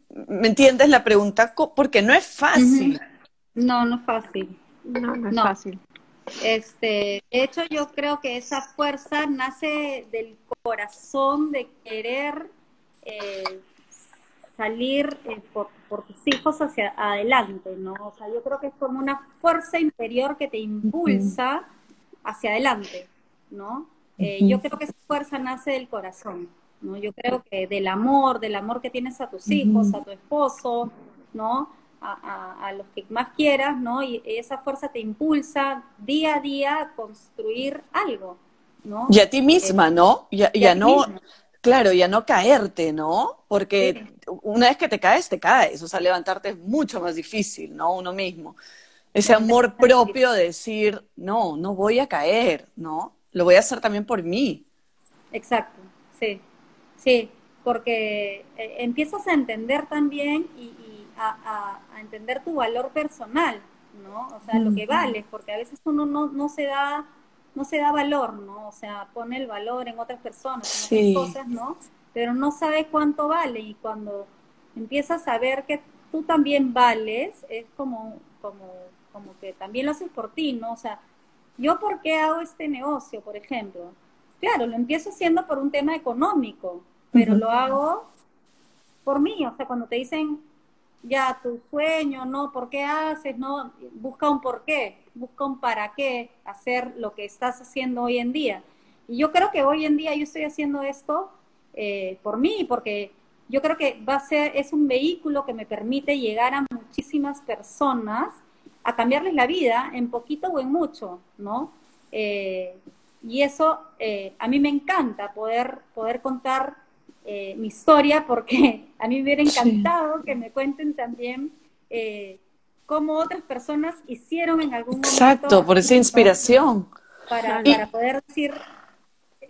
¿me entiendes la pregunta? Porque no es fácil. No, no es fácil. No, no es fácil. Este, de hecho, yo creo que esa fuerza nace del corazón de querer eh, salir eh, por, tus hijos hacia adelante, ¿no? O sea, yo creo que es como una fuerza interior que te impulsa hacia adelante, ¿no? Eh, yo creo que esa fuerza nace del corazón, ¿no? Yo creo que del amor, del amor que tienes a tus hijos, a tu esposo, ¿no? A, los que más quieras, ¿no? Y esa fuerza te impulsa día a día a construir algo, ¿no? Y a ti misma, ¿no? Ya, ya no, claro, ya no caerte, ¿no? Porque una vez que te caes, te caes, o sea, levantarte es mucho más difícil, ¿no? Uno mismo. Ese amor propio de decir, no, no voy a caer, ¿no? Lo voy a hacer también por mí. Exacto, sí, sí, porque eh, empiezas a entender también y, a, entender tu valor personal, ¿no? O sea, lo que vale, porque a veces uno no, no se da no se da valor, ¿no? O sea, pone el valor en otras personas, en otras cosas, ¿no? Pero no sabe cuánto vale y cuando empiezas a ver que tú también vales, es como, como, como que también lo haces por ti, ¿no? O sea, yo por qué hago este negocio, por ejemplo. Claro, lo empiezo haciendo por un tema económico, pero lo hago por mí, o sea, cuando te dicen, ya tu sueño, ¿no? ¿Por qué haces? ¿No? Busca un por qué, busca un para qué hacer lo que estás haciendo hoy en día. Y yo creo que hoy en día yo estoy haciendo esto eh, por mí, porque yo creo que va a ser, es un vehículo que me permite llegar a muchísimas personas a cambiarles la vida en poquito o en mucho, ¿no? Eh, y eso eh, a mí me encanta poder, poder contar eh, mi historia porque a mí me hubiera encantado que me cuenten también eh, cómo otras personas hicieron en algún momento. Exacto, por esa inspiración. Para, para poder decir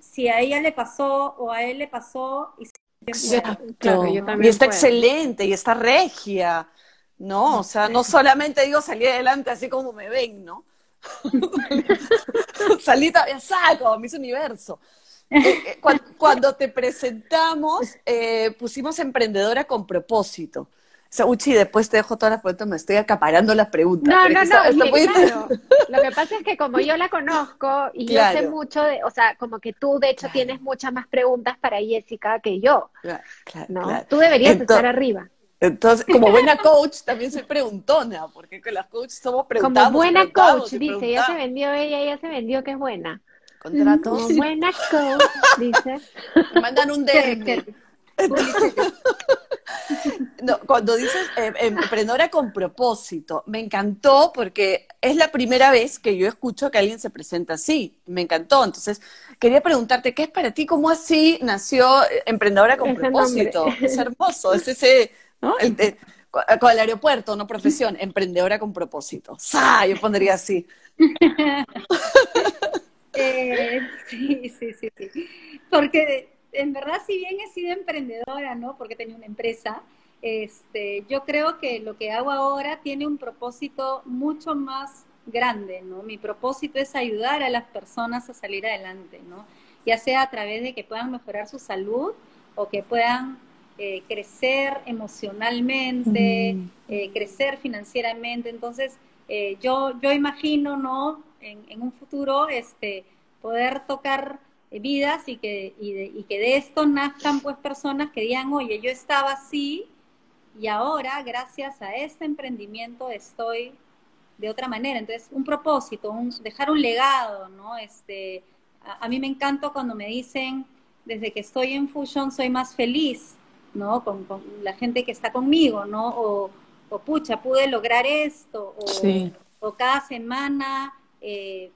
si a ella le pasó o a él le pasó. Y, Exacto. y está excelente y está regia, ¿no? O sea, no solamente digo salir adelante así como me ven, ¿no? Salí todavía saco, mis universo. Eh, eh, cuando, te presentamos, eh, pusimos emprendedora con propósito. O sea, Uchi, después te dejo todas las preguntas, me estoy acaparando las preguntas. No, no, no, claro. Lo que pasa es que como yo la conozco y yo sé mucho de, o sea, como que tú de hecho tienes muchas más preguntas para Jessica que yo. Claro, ¿no? Tú deberías estar arriba. Entonces, como buena coach, también soy preguntona, porque con las coaches somos preguntados. Como buena coach, dice, ya se vendió ella, ya se vendió que es buena contratos. Buena coach, dice. mandan un DM. no, cuando dices eh, emprendedora con propósito, me encantó porque es la primera vez que yo escucho que alguien se presenta así. Me encantó. Entonces, quería preguntarte, ¿qué es para ti? ¿Cómo así nació eh, emprendedora con propósito? Es hermoso, es ese, ¿no? El, con el aeropuerto, no profesión, emprendedora con propósito. ¡Sa! Yo pondría así. Eh, sí, sí, sí, sí. Porque en verdad, si bien he sido emprendedora, ¿no? Porque tenía una empresa, este, yo creo que lo que hago ahora tiene un propósito mucho más grande, ¿no? Mi propósito es ayudar a las personas a salir adelante, ¿no? Ya sea a través de que puedan mejorar su salud o que puedan eh, crecer emocionalmente, eh, crecer financieramente. Entonces, eh, yo, yo imagino, ¿no? En, un futuro este, poder tocar vidas y que, y, de, y que de esto nazcan pues personas que digan, oye, yo estaba así y ahora gracias a este emprendimiento estoy de otra manera. Entonces, un propósito, un, dejar un legado, ¿no? Este, a, mí me encanta cuando me dicen, desde que estoy en Fusion soy más feliz, ¿no? Con, la gente que está conmigo, ¿no? O, o pucha, pude lograr esto, o, o cada semana eh,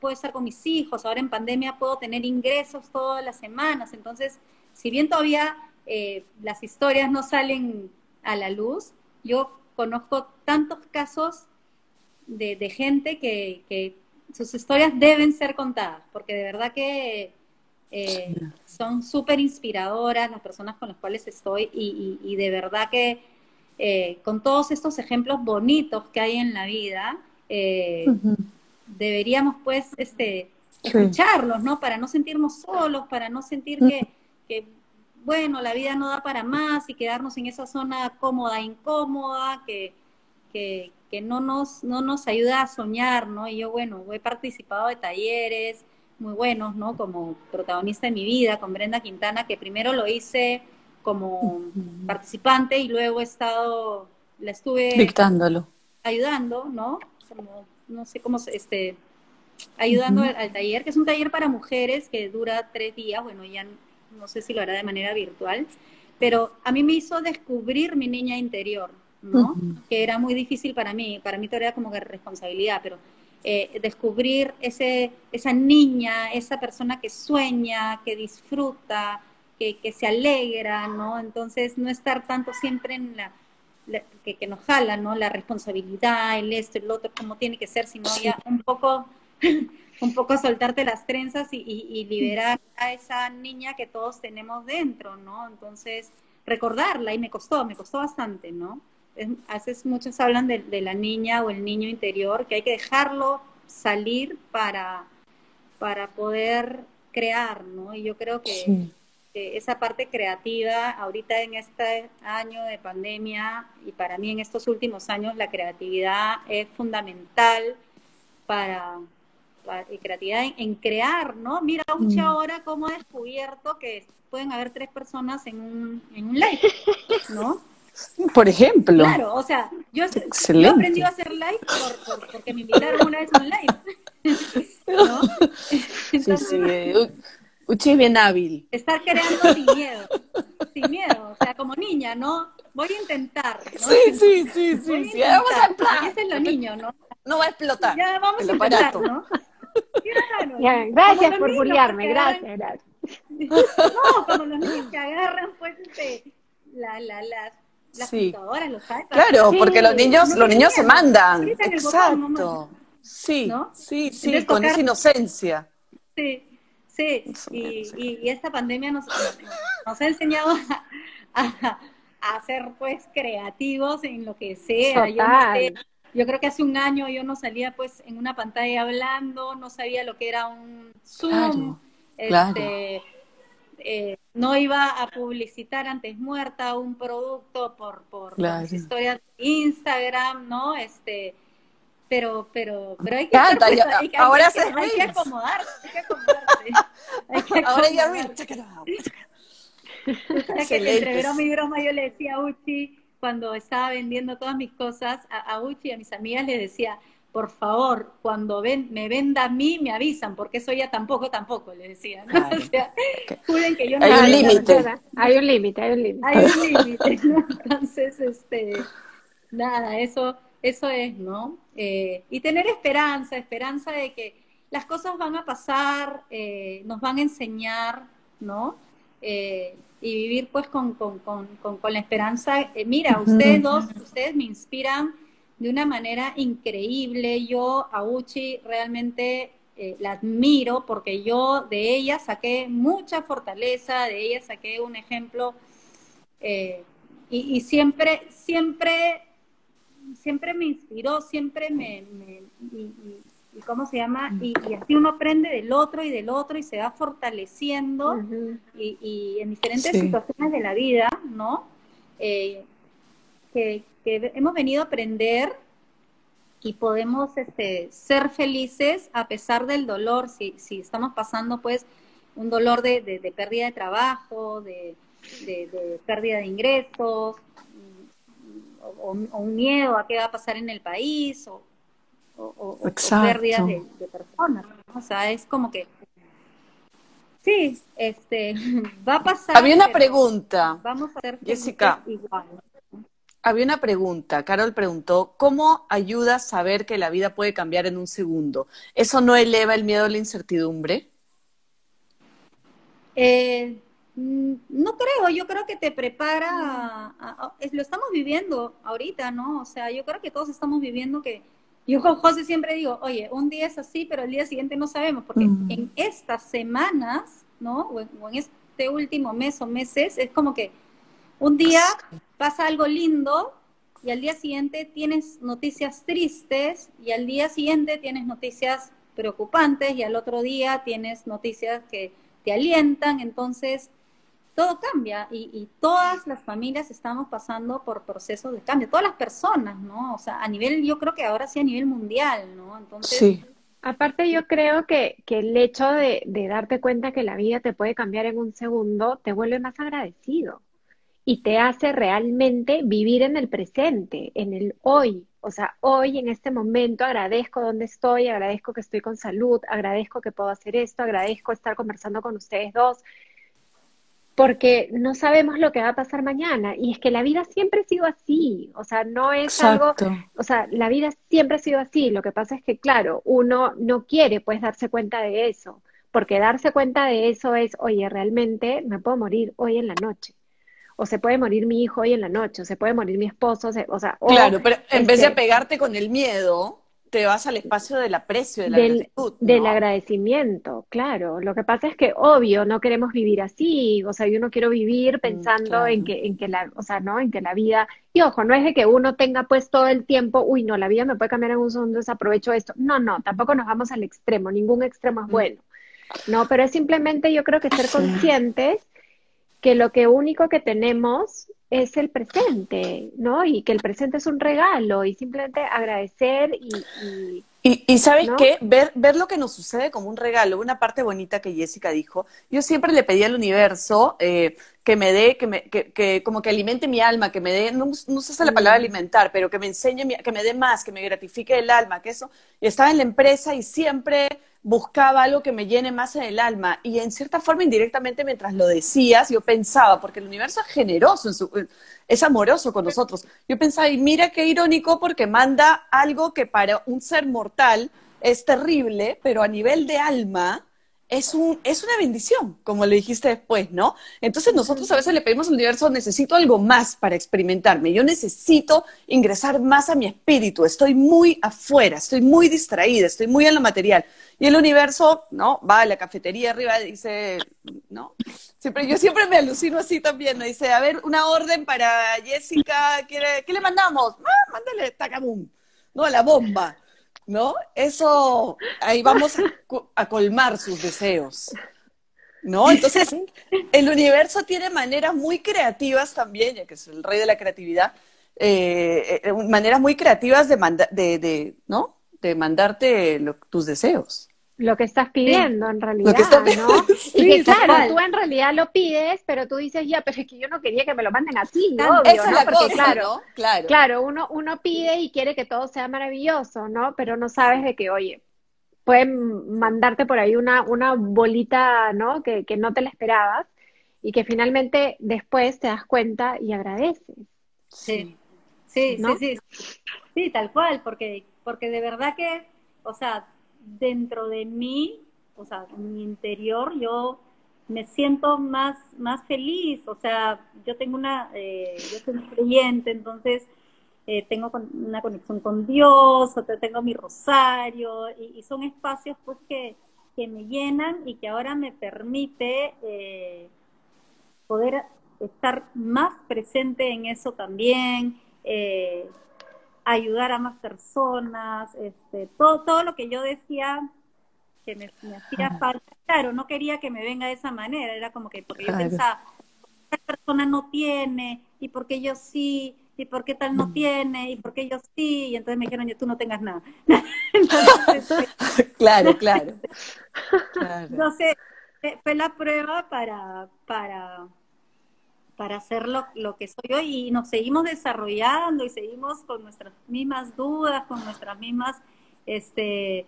puedo estar con mis hijos, ahora en pandemia puedo tener ingresos todas las semanas. Entonces, si bien todavía eh, las historias no salen a la luz, yo conozco tantos casos de, gente que, sus historias deben ser contadas, porque de verdad que Eh, son súper inspiradoras las personas con las cuales estoy y, de verdad que eh, con todos estos ejemplos bonitos que hay en la vida, eh, deberíamos pues este, escucharlos, ¿no? Para no sentirnos solos, para no sentir que, que, bueno, la vida no da para más y quedarnos en esa zona cómoda, incómoda, que, que, que no, nos, no nos ayuda a soñar, ¿no? Y yo, bueno, he participado de talleres, muy buenos, ¿no? Como protagonista de mi vida con Brenda Quintana, que primero lo hice como participante y luego he estado, la estuve dictándolo, ayudando, ¿no? Como, no sé cómo, este, ayudando al, taller, que es un taller para mujeres que dura tres días, bueno, ya no sé si lo hará de manera virtual, pero a mí me hizo descubrir mi niña interior, ¿no? Que era muy difícil para mí, para mí todavía como que responsabilidad, pero eh, descubrir ese, esa niña, esa persona que sueña, que disfruta, que, se alegra, ¿no? Entonces, no estar tanto siempre en la, que, nos jala, ¿no? La responsabilidad, el esto, el otro, como tiene que ser, sino ya un poco, un poco soltarte las trenzas y, liberar a esa niña que todos tenemos dentro, ¿no? Entonces, recordarla, y me costó, me costó bastante, ¿no? a veces muchos hablan de, la niña o el niño interior, que hay que dejarlo salir para, para poder crear, ¿no? Y yo creo que, esa parte creativa, ahorita en este año de pandemia y para mí en estos últimos años, la creatividad es fundamental para, y creatividad en, crear, ¿no? Mira, Uchi mm. ahora cómo ha descubierto que pueden haber tres personas en un, en un live, ¿no? Por ejemplo. Claro, o sea, yo, he aprendido a hacer live por, porque me invitaron una vez a un live. ¿no? sí, sí. Uchi es bien hábil. Estar creando sin miedo. Sin miedo, o sea, como niña, ¿no? Voy a intentar. ¿no? Sí, sí, sí, sí. sí. vamos a empezar. Ese es lo niño, ¿no? No va a explotar. Ya vamos a empezar, ¿no? Ya, gracias por bullearme, gracias, gracias. No, como los niños que agarran, pues, este, la, la, las las sí. computadoras, los Claro, porque los niños, los niños se mandan. Exacto. sí, sí, sí, con esa inocencia. Sí, sí. Y, y, esta pandemia nos, nos ha enseñado a, a, ser pues creativos en lo que sea. Yo, yo creo que hace un año yo no salía pues en una pantalla hablando, no sabía lo que era un Zoom. este, eh, no iba a publicitar antes muerta un producto por, por las historias de Instagram, ¿no? Este, pero, pero, pero hay que, ahora se hay que acomodarse, hay que acomodarse. Hay que ahora ya que entre broma y broma yo le decía a Uchi, cuando estaba vendiendo todas mis cosas, a, a Uchi y a mis amigas les decía, por favor, cuando ven, me venda a mí, me avisan, porque eso ya tampoco, tampoco, le decía. o sea, que yo no hay un límite. Hay un límite, hay un límite. Hay un límite, Entonces, este, nada, eso, eso es, ¿no? Eh, y tener esperanza, esperanza de que las cosas van a pasar, eh, nos van a enseñar, ¿no? Eh, y vivir pues con, con, con, con la esperanza. mira, ustedes dos, ustedes me inspiran de una manera increíble. Yo a Uchi realmente la admiro porque yo de ella saqué mucha fortaleza, de ella saqué un ejemplo eh, y, siempre, siempre, siempre me inspiró, siempre me, y, ¿cómo se llama? Y, así uno aprende del otro y del otro y se va fortaleciendo y, en diferentes situaciones de la vida, ¿no? Eh, que, que hemos venido a aprender y podemos este, ser felices a pesar del dolor, si, si estamos pasando pues un dolor de, de, pérdida de trabajo, de, de, pérdida de ingresos, o, un miedo a qué va a pasar en el país, o, o, pérdidas de, personas. O sea, es como que sí, este, va a pasar. Había una pregunta. Vamos a hacer Jessica. Igual. Había una pregunta. Carol preguntó, ¿cómo ayuda a saber que la vida puede cambiar en un segundo? ¿Eso no eleva el miedo a la incertidumbre? Eh, no creo, yo creo que te prepara, lo estamos viviendo ahorita, ¿no? O sea, yo creo que todos estamos viviendo que, yo con José siempre digo, oye, un día es así, pero el día siguiente no sabemos, porque en estas semanas ¿no? O en, o en este último mes o meses, es como que un día pasa algo lindo y al día siguiente tienes noticias tristes y al día siguiente tienes noticias preocupantes y al otro día tienes noticias que te alientan, entonces todo cambia y, y, todas las familias estamos pasando por procesos de cambio, todas las personas, ¿no? O sea, a nivel, yo creo que ahora sí a nivel mundial, ¿no? Entonces... Sí. Aparte yo creo que, que el hecho de, de darte cuenta que la vida te puede cambiar en un segundo te vuelve más agradecido y te hace realmente vivir en el presente, en el hoy. O sea, hoy en este momento agradezco donde estoy, agradezco que estoy con salud, agradezco que puedo hacer esto, agradezco estar conversando con ustedes dos, porque no sabemos lo que va a pasar mañana. Y es que la vida siempre ha sido así, o sea, no es Exacto. algo, o sea, la vida siempre ha sido así. Lo que pasa es que, claro, uno no quiere pues darse cuenta de eso, porque darse cuenta de eso es, oye, realmente me puedo morir hoy en la noche. O se puede morir mi hijo hoy en la noche, o se puede morir mi esposo, o, se- o sea, o Claro, pero en vez de este, pegarte con el miedo, te vas al espacio del aprecio, de la del, gratitud, del agradecimiento, claro. Lo que pasa es que, obvio, no queremos vivir así. O sea, yo no quiero vivir pensando en Mm, claro. que, en que la, o sea, ¿no? En que la vida, y ojo, no es de que uno tenga pues todo el tiempo, uy, no, la vida me puede cambiar en un segundo, desaprovecho esto. No, no, tampoco nos vamos al extremo, ningún extremo es Mm. bueno. No, pero es simplemente yo creo que ser conscientes que lo que único que tenemos es el presente, ¿no? Y que el presente es un regalo y simplemente agradecer y, y Y, y ¿sabes ¿no? qué? Ver, ver lo que nos sucede como un regalo, una parte bonita que Jessica dijo. Yo siempre le pedí al universo eh, que me dé, que, me, que, que como que alimente mi alma, que me dé, no, no usa la palabra Mm. alimentar, pero que me enseñe, mi- que me dé más, que me gratifique el alma, que eso. Y estaba en la empresa y siempre buscaba algo que me llene más en el alma. Y en cierta forma, indirectamente, mientras lo decías, yo pensaba, porque el universo es generoso, en su- es amoroso con nosotros. Yo pensaba, y mira qué irónico, porque manda algo que para un ser mortal es terrible, pero a nivel de alma es, un, es una bendición, como le dijiste después, ¿no? Entonces nosotros a veces le pedimos al universo, necesito algo más para experimentarme, yo necesito ingresar más a mi espíritu, estoy muy afuera, estoy muy distraída, estoy muy en lo material. Y el universo, ¿no? Va a la cafetería arriba y dice, ¿no? Siempre, yo siempre me alucino así también, ¿no? Dice, a ver, una orden para Jessica, ¿quiere- ¿qué le mandamos? Ah, mándale tacabum, ¿no? La bomba. ¿No? Eso, ahí vamos a, colmar sus deseos, ¿no? Entonces, el universo tiene maneras muy creativas también, ya que es el rey de la creatividad, eh, eh, maneras muy creativas de, manda- de, de, ¿no? De mandarte lo- tus deseos. Lo que estás pidiendo en realidad, que estás ¿no? pidiendo, Y sí, que claro, tú en realidad lo pides, pero tú dices, ya, pero es que yo no quería que me lo manden así, Tan- obvio, Esa es ¿no? la Porque cosa, claro, ¿no? Claro. claro, uno, uno pide y quiere que todo sea maravilloso, ¿no? Pero no sabes de que, oye, pueden mandarte por ahí una, una bolita, ¿no? Que, que no te la esperabas y que finalmente después te das cuenta y agradeces. Sí, sí, ¿No? sí, sí, sí, tal cual, porque, porque de verdad que, o sea, dentro de mí, o sea, en mi interior, yo me siento más, más feliz, o sea, yo tengo una, eh, yo soy creyente, entonces eh, tengo una conexión con Dios, tengo mi rosario, y, son espacios pues que, que me llenan y que ahora me permite eh, poder estar más presente en eso también, ayudar a más personas, este, todo, todo lo que yo decía que me, me hacía falta, claro, no quería que me venga de esa manera, era como que, porque yo Claro. pensaba, esta persona no tiene, y por qué yo sí, y por qué tal no tiene, y por qué yo sí, y entonces me dijeron, yo tú no tengas nada. Entonces, Claro, claro. Claro. entonces, fue- fue la prueba para, para, para hacer lo, lo que soy hoy y nos seguimos desarrollando y seguimos con nuestras mismas dudas, con nuestras mismas este,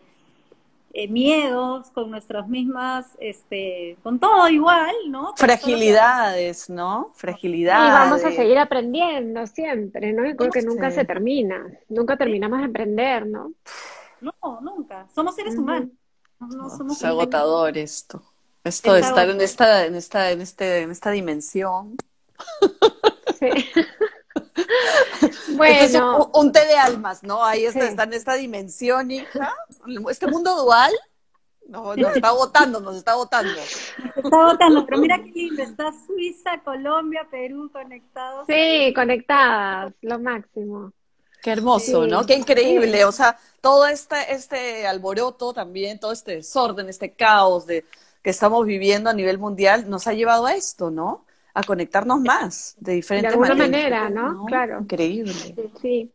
eh, miedos, con nuestras mismas, este, con todo igual, ¿no? Con Fragilidades, ¿no? Y Fragilidades. vamos a seguir aprendiendo siempre, ¿no? Yo creo que nunca se termina, nunca terminamos de aprender, ¿no? No, nunca. Somos seres humanos. No, no No, somos es agotador esto. Esto de Es estar en esta, en esta, en este, en esta dimensión. Sí. Entonces, Bueno, un, un té de almas, ¿no? Ahí está, Sí. está en esta dimensión, hija. Este mundo dual No, nos está votando, nos está votando. Nos está votando, pero mira qué lindo, está Suiza, Colombia, Perú conectados. Sí, conectadas, lo máximo. Qué hermoso, ¿no? Qué increíble. O sea, todo este, este alboroto también, todo este desorden, este caos de, que estamos viviendo a nivel mundial nos ha llevado a esto, ¿no? A conectarnos más de diferentes de alguna manera, ¿no? Claro. Increíble. Sí.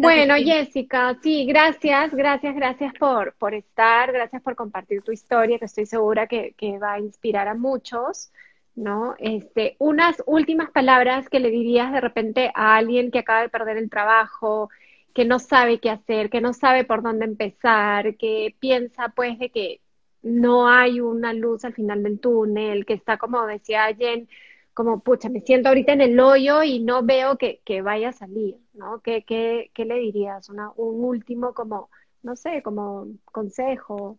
bueno, Jessica, sí, gracias, gracias, gracias por, por estar, gracias por compartir tu historia, que estoy segura que, que va a inspirar a muchos. ¿no? Este, unas últimas palabras que le dirías de repente a alguien que acaba de perder el trabajo, que no sabe qué hacer, que no sabe por dónde empezar, que piensa pues de que no hay una luz al final del túnel, que está como decía Jen, como pucha, me siento ahorita en el hoyo y no veo que, vaya a salir, ¿no? ¿Qué, qué, qué le dirías? Una, un último como, no sé, como consejo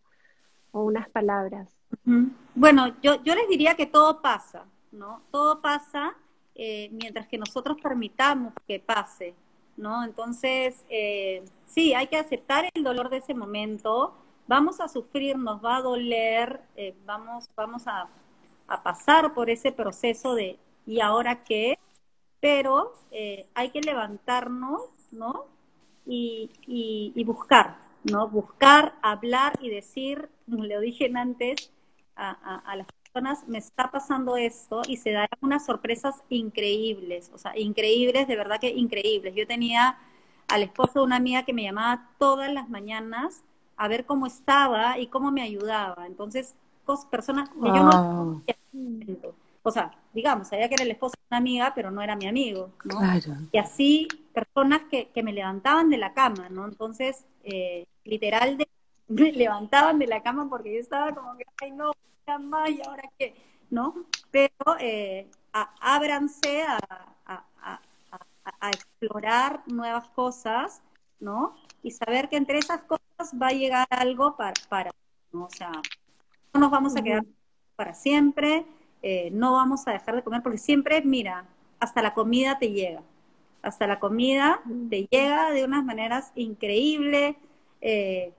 o unas palabras. Bueno, yo, yo les diría que todo pasa, ¿no? Todo pasa eh, mientras que nosotros permitamos que pase, ¿no? Entonces, eh, sí, hay que aceptar el dolor de ese momento, vamos a sufrir, nos va a doler, eh, vamos, vamos a, pasar por ese proceso de ¿y ahora qué? Pero hay que levantarnos, ¿no? Y, y, y buscar, ¿no? Buscar, hablar y decir, como le dije antes, a, las personas, me está pasando esto y se dan unas sorpresas increíbles, o sea, increíbles, de verdad que increíbles. Yo tenía al esposo de una amiga que me llamaba todas las mañanas a ver cómo estaba y cómo me ayudaba. Entonces, personas que yo no... O sea, digamos, sabía que era el esposo de una amiga, pero no era mi amigo, ¿no? Y así, personas que, que me levantaban de la cama, ¿no? Entonces, eh, literal, de, me levantaban de la cama porque yo estaba como que, ay, no, más y ahora qué, ¿no? Pero eh, ábranse a, explorar nuevas cosas, ¿no? Y saber que entre esas cosas va a llegar algo para, para ¿no? O sea, no nos vamos a quedar para siempre, eh, no vamos a dejar de comer, porque siempre, mira, hasta la comida te llega, hasta la comida te llega de unas maneras increíbles. Eh,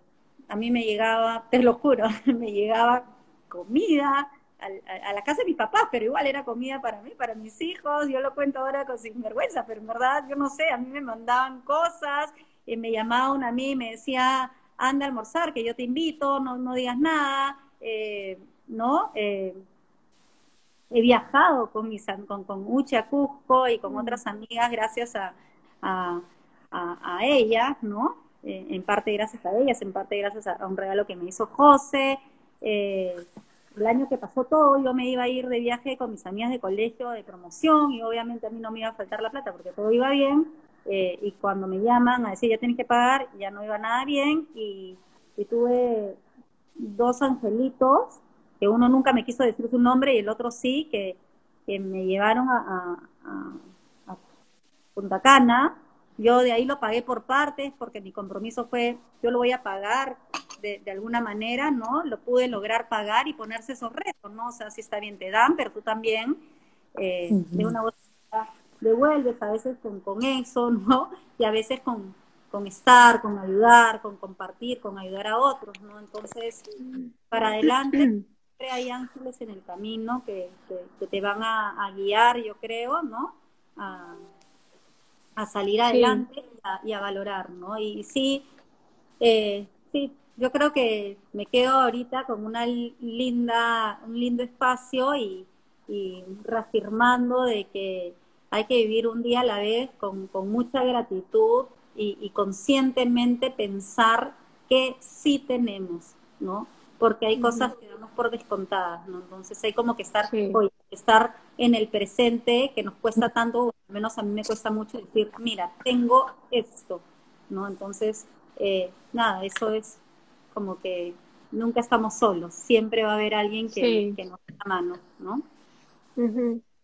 a mí me llegaba, te lo juro, me llegaba comida a, la casa de mis papás, pero igual era comida para mí, para mis hijos, yo lo cuento ahora con sinvergüenza, pero en verdad yo no sé, a mí me mandaban cosas, y me llamaban a mí y me decía, anda a almorzar, que yo te invito, no, no digas nada, eh, ¿no? Eh, he viajado con, mis, con, con Uche Cusco y con mm. otras amigas gracias a, a, a, ellas, ¿no? Eh, en parte gracias a ellas, en parte gracias a, un regalo que me hizo José, eh, el año que pasó todo, yo me iba a ir de viaje con mis amigas de colegio de promoción y obviamente a mí no me iba a faltar la plata porque todo iba bien. Eh, y cuando me llaman a decir ya tienes que pagar, ya no iba nada bien y, tuve dos angelitos, que uno nunca me quiso decir su nombre y el otro sí, que, me llevaron a, a Punta Cana. Yo de ahí lo pagué por partes porque mi compromiso fue, yo lo voy a pagar de, alguna manera, ¿no? Lo pude lograr pagar y ponerse esos retos, ¿no? O sea, si está bien te dan, pero tú también eh, de una u otra devuelves, a veces con, con eso, ¿no? Y a veces con, con estar, con ayudar, con compartir, con ayudar a otros, ¿no? Entonces, para adelante, siempre hay ángeles en el camino que, que, te van a, guiar, yo creo, ¿no? A, a salir adelante y, a, valorar, ¿no? Y, sí, eh, sí, yo creo que me quedo ahorita con una linda, un lindo espacio y, reafirmando de que hay que vivir un día a la vez con, mucha gratitud y, conscientemente pensar que sí tenemos, ¿no? Porque hay cosas que damos por descontadas, ¿no? Entonces hay como que estar, estar en el presente que nos cuesta tanto, al menos a mí me cuesta mucho decir, mira, tengo esto, ¿no? Entonces, eh, nada, eso es como que nunca estamos solos, siempre va a haber alguien que, nos dé la mano, ¿no?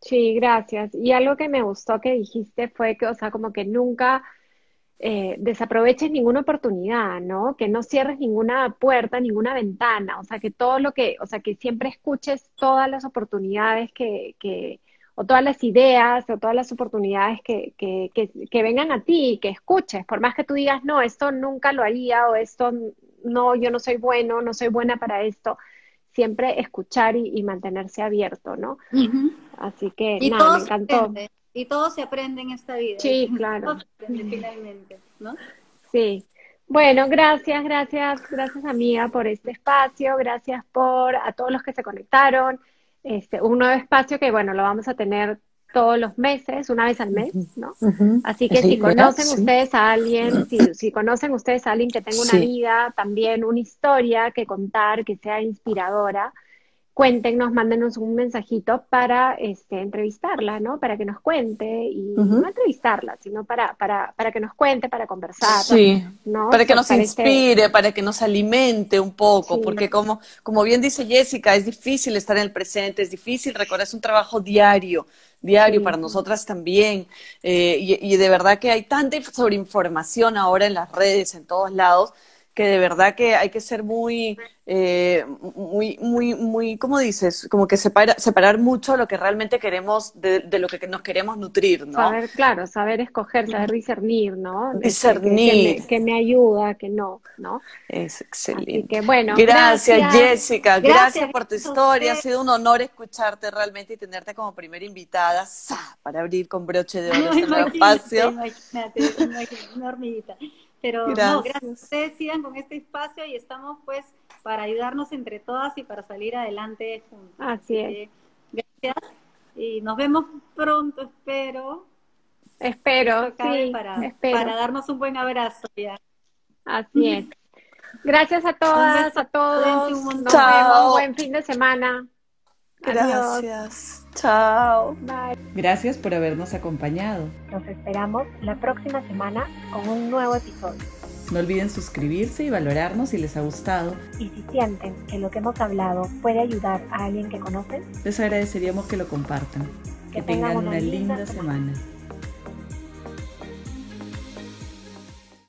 Sí, gracias. Y algo que me gustó que dijiste fue que, o sea, como que nunca eh, desaproveches ninguna oportunidad, ¿no? Que no cierres ninguna puerta, ninguna ventana, o sea, que todo lo que, o sea, que siempre escuches todas las oportunidades que, que o todas las ideas o todas las oportunidades que, que, que, vengan a ti, que escuches, por más que tú digas, no, esto nunca lo haría o esto no, yo no soy bueno, no soy buena para esto, siempre escuchar y, mantenerse abierto, ¿no? Así que, nada, me encantó. Y todo se aprende en esta vida. Sí, claro. Todo se aprende finalmente, ¿no? Sí. Bueno, gracias, gracias, gracias amiga por este espacio, gracias por a todos los que se conectaron. Este, un nuevo espacio que bueno, lo vamos a tener todos los meses, una vez al mes, ¿no? Así que si conocen ustedes a alguien, si, si, conocen ustedes a alguien que tenga una vida, también una historia que contar, que sea inspiradora, cuéntenos, mándenos un mensajito para este, entrevistarla, ¿no? Para que nos cuente y no entrevistarla, sino para, para, para que nos cuente, para conversar. Sí, ¿no? para que nos inspire, para que nos alimente un poco, porque como, como bien dice Jessica, es difícil estar en el presente, es difícil recordar, es un trabajo diario diario para nosotras también. Eh, y, y, de verdad que hay tanta sobreinformación ahora en las redes, en todos lados, que de verdad que hay que ser muy, eh, muy, muy, muy, ¿cómo dices? Como que separa, separar mucho lo que realmente queremos de, lo que nos queremos nutrir, ¿no? Saber, claro, saber escoger, saber discernir, ¿no? Este, discernir. Que, me, ayuda, que no, ¿no? Es excelente. que, bueno, gracias, Jessica, gracias, por tu historia, ha sido un honor escucharte realmente y tenerte como primera invitada para abrir con broche de oro este espacio. Imagínate, una hormiguita. Pero no, gracias. Ustedes sigan con este espacio y estamos pues para ayudarnos entre todas y para salir adelante juntos. Así, es. gracias. Y nos vemos pronto, espero. Espero, sí, para, espero. para darnos un buen abrazo ya. Así es. Gracias a todas, a todos. Nos vemos. Buen fin de semana. Gracias. Chao. Bye. Gracias por habernos acompañado. Nos esperamos la próxima semana con un nuevo episodio. No olviden suscribirse y valorarnos si les ha gustado. Y si sienten que lo que hemos hablado puede ayudar a alguien que conocen, les agradeceríamos que lo compartan. Que, tengan, una, linda, semana.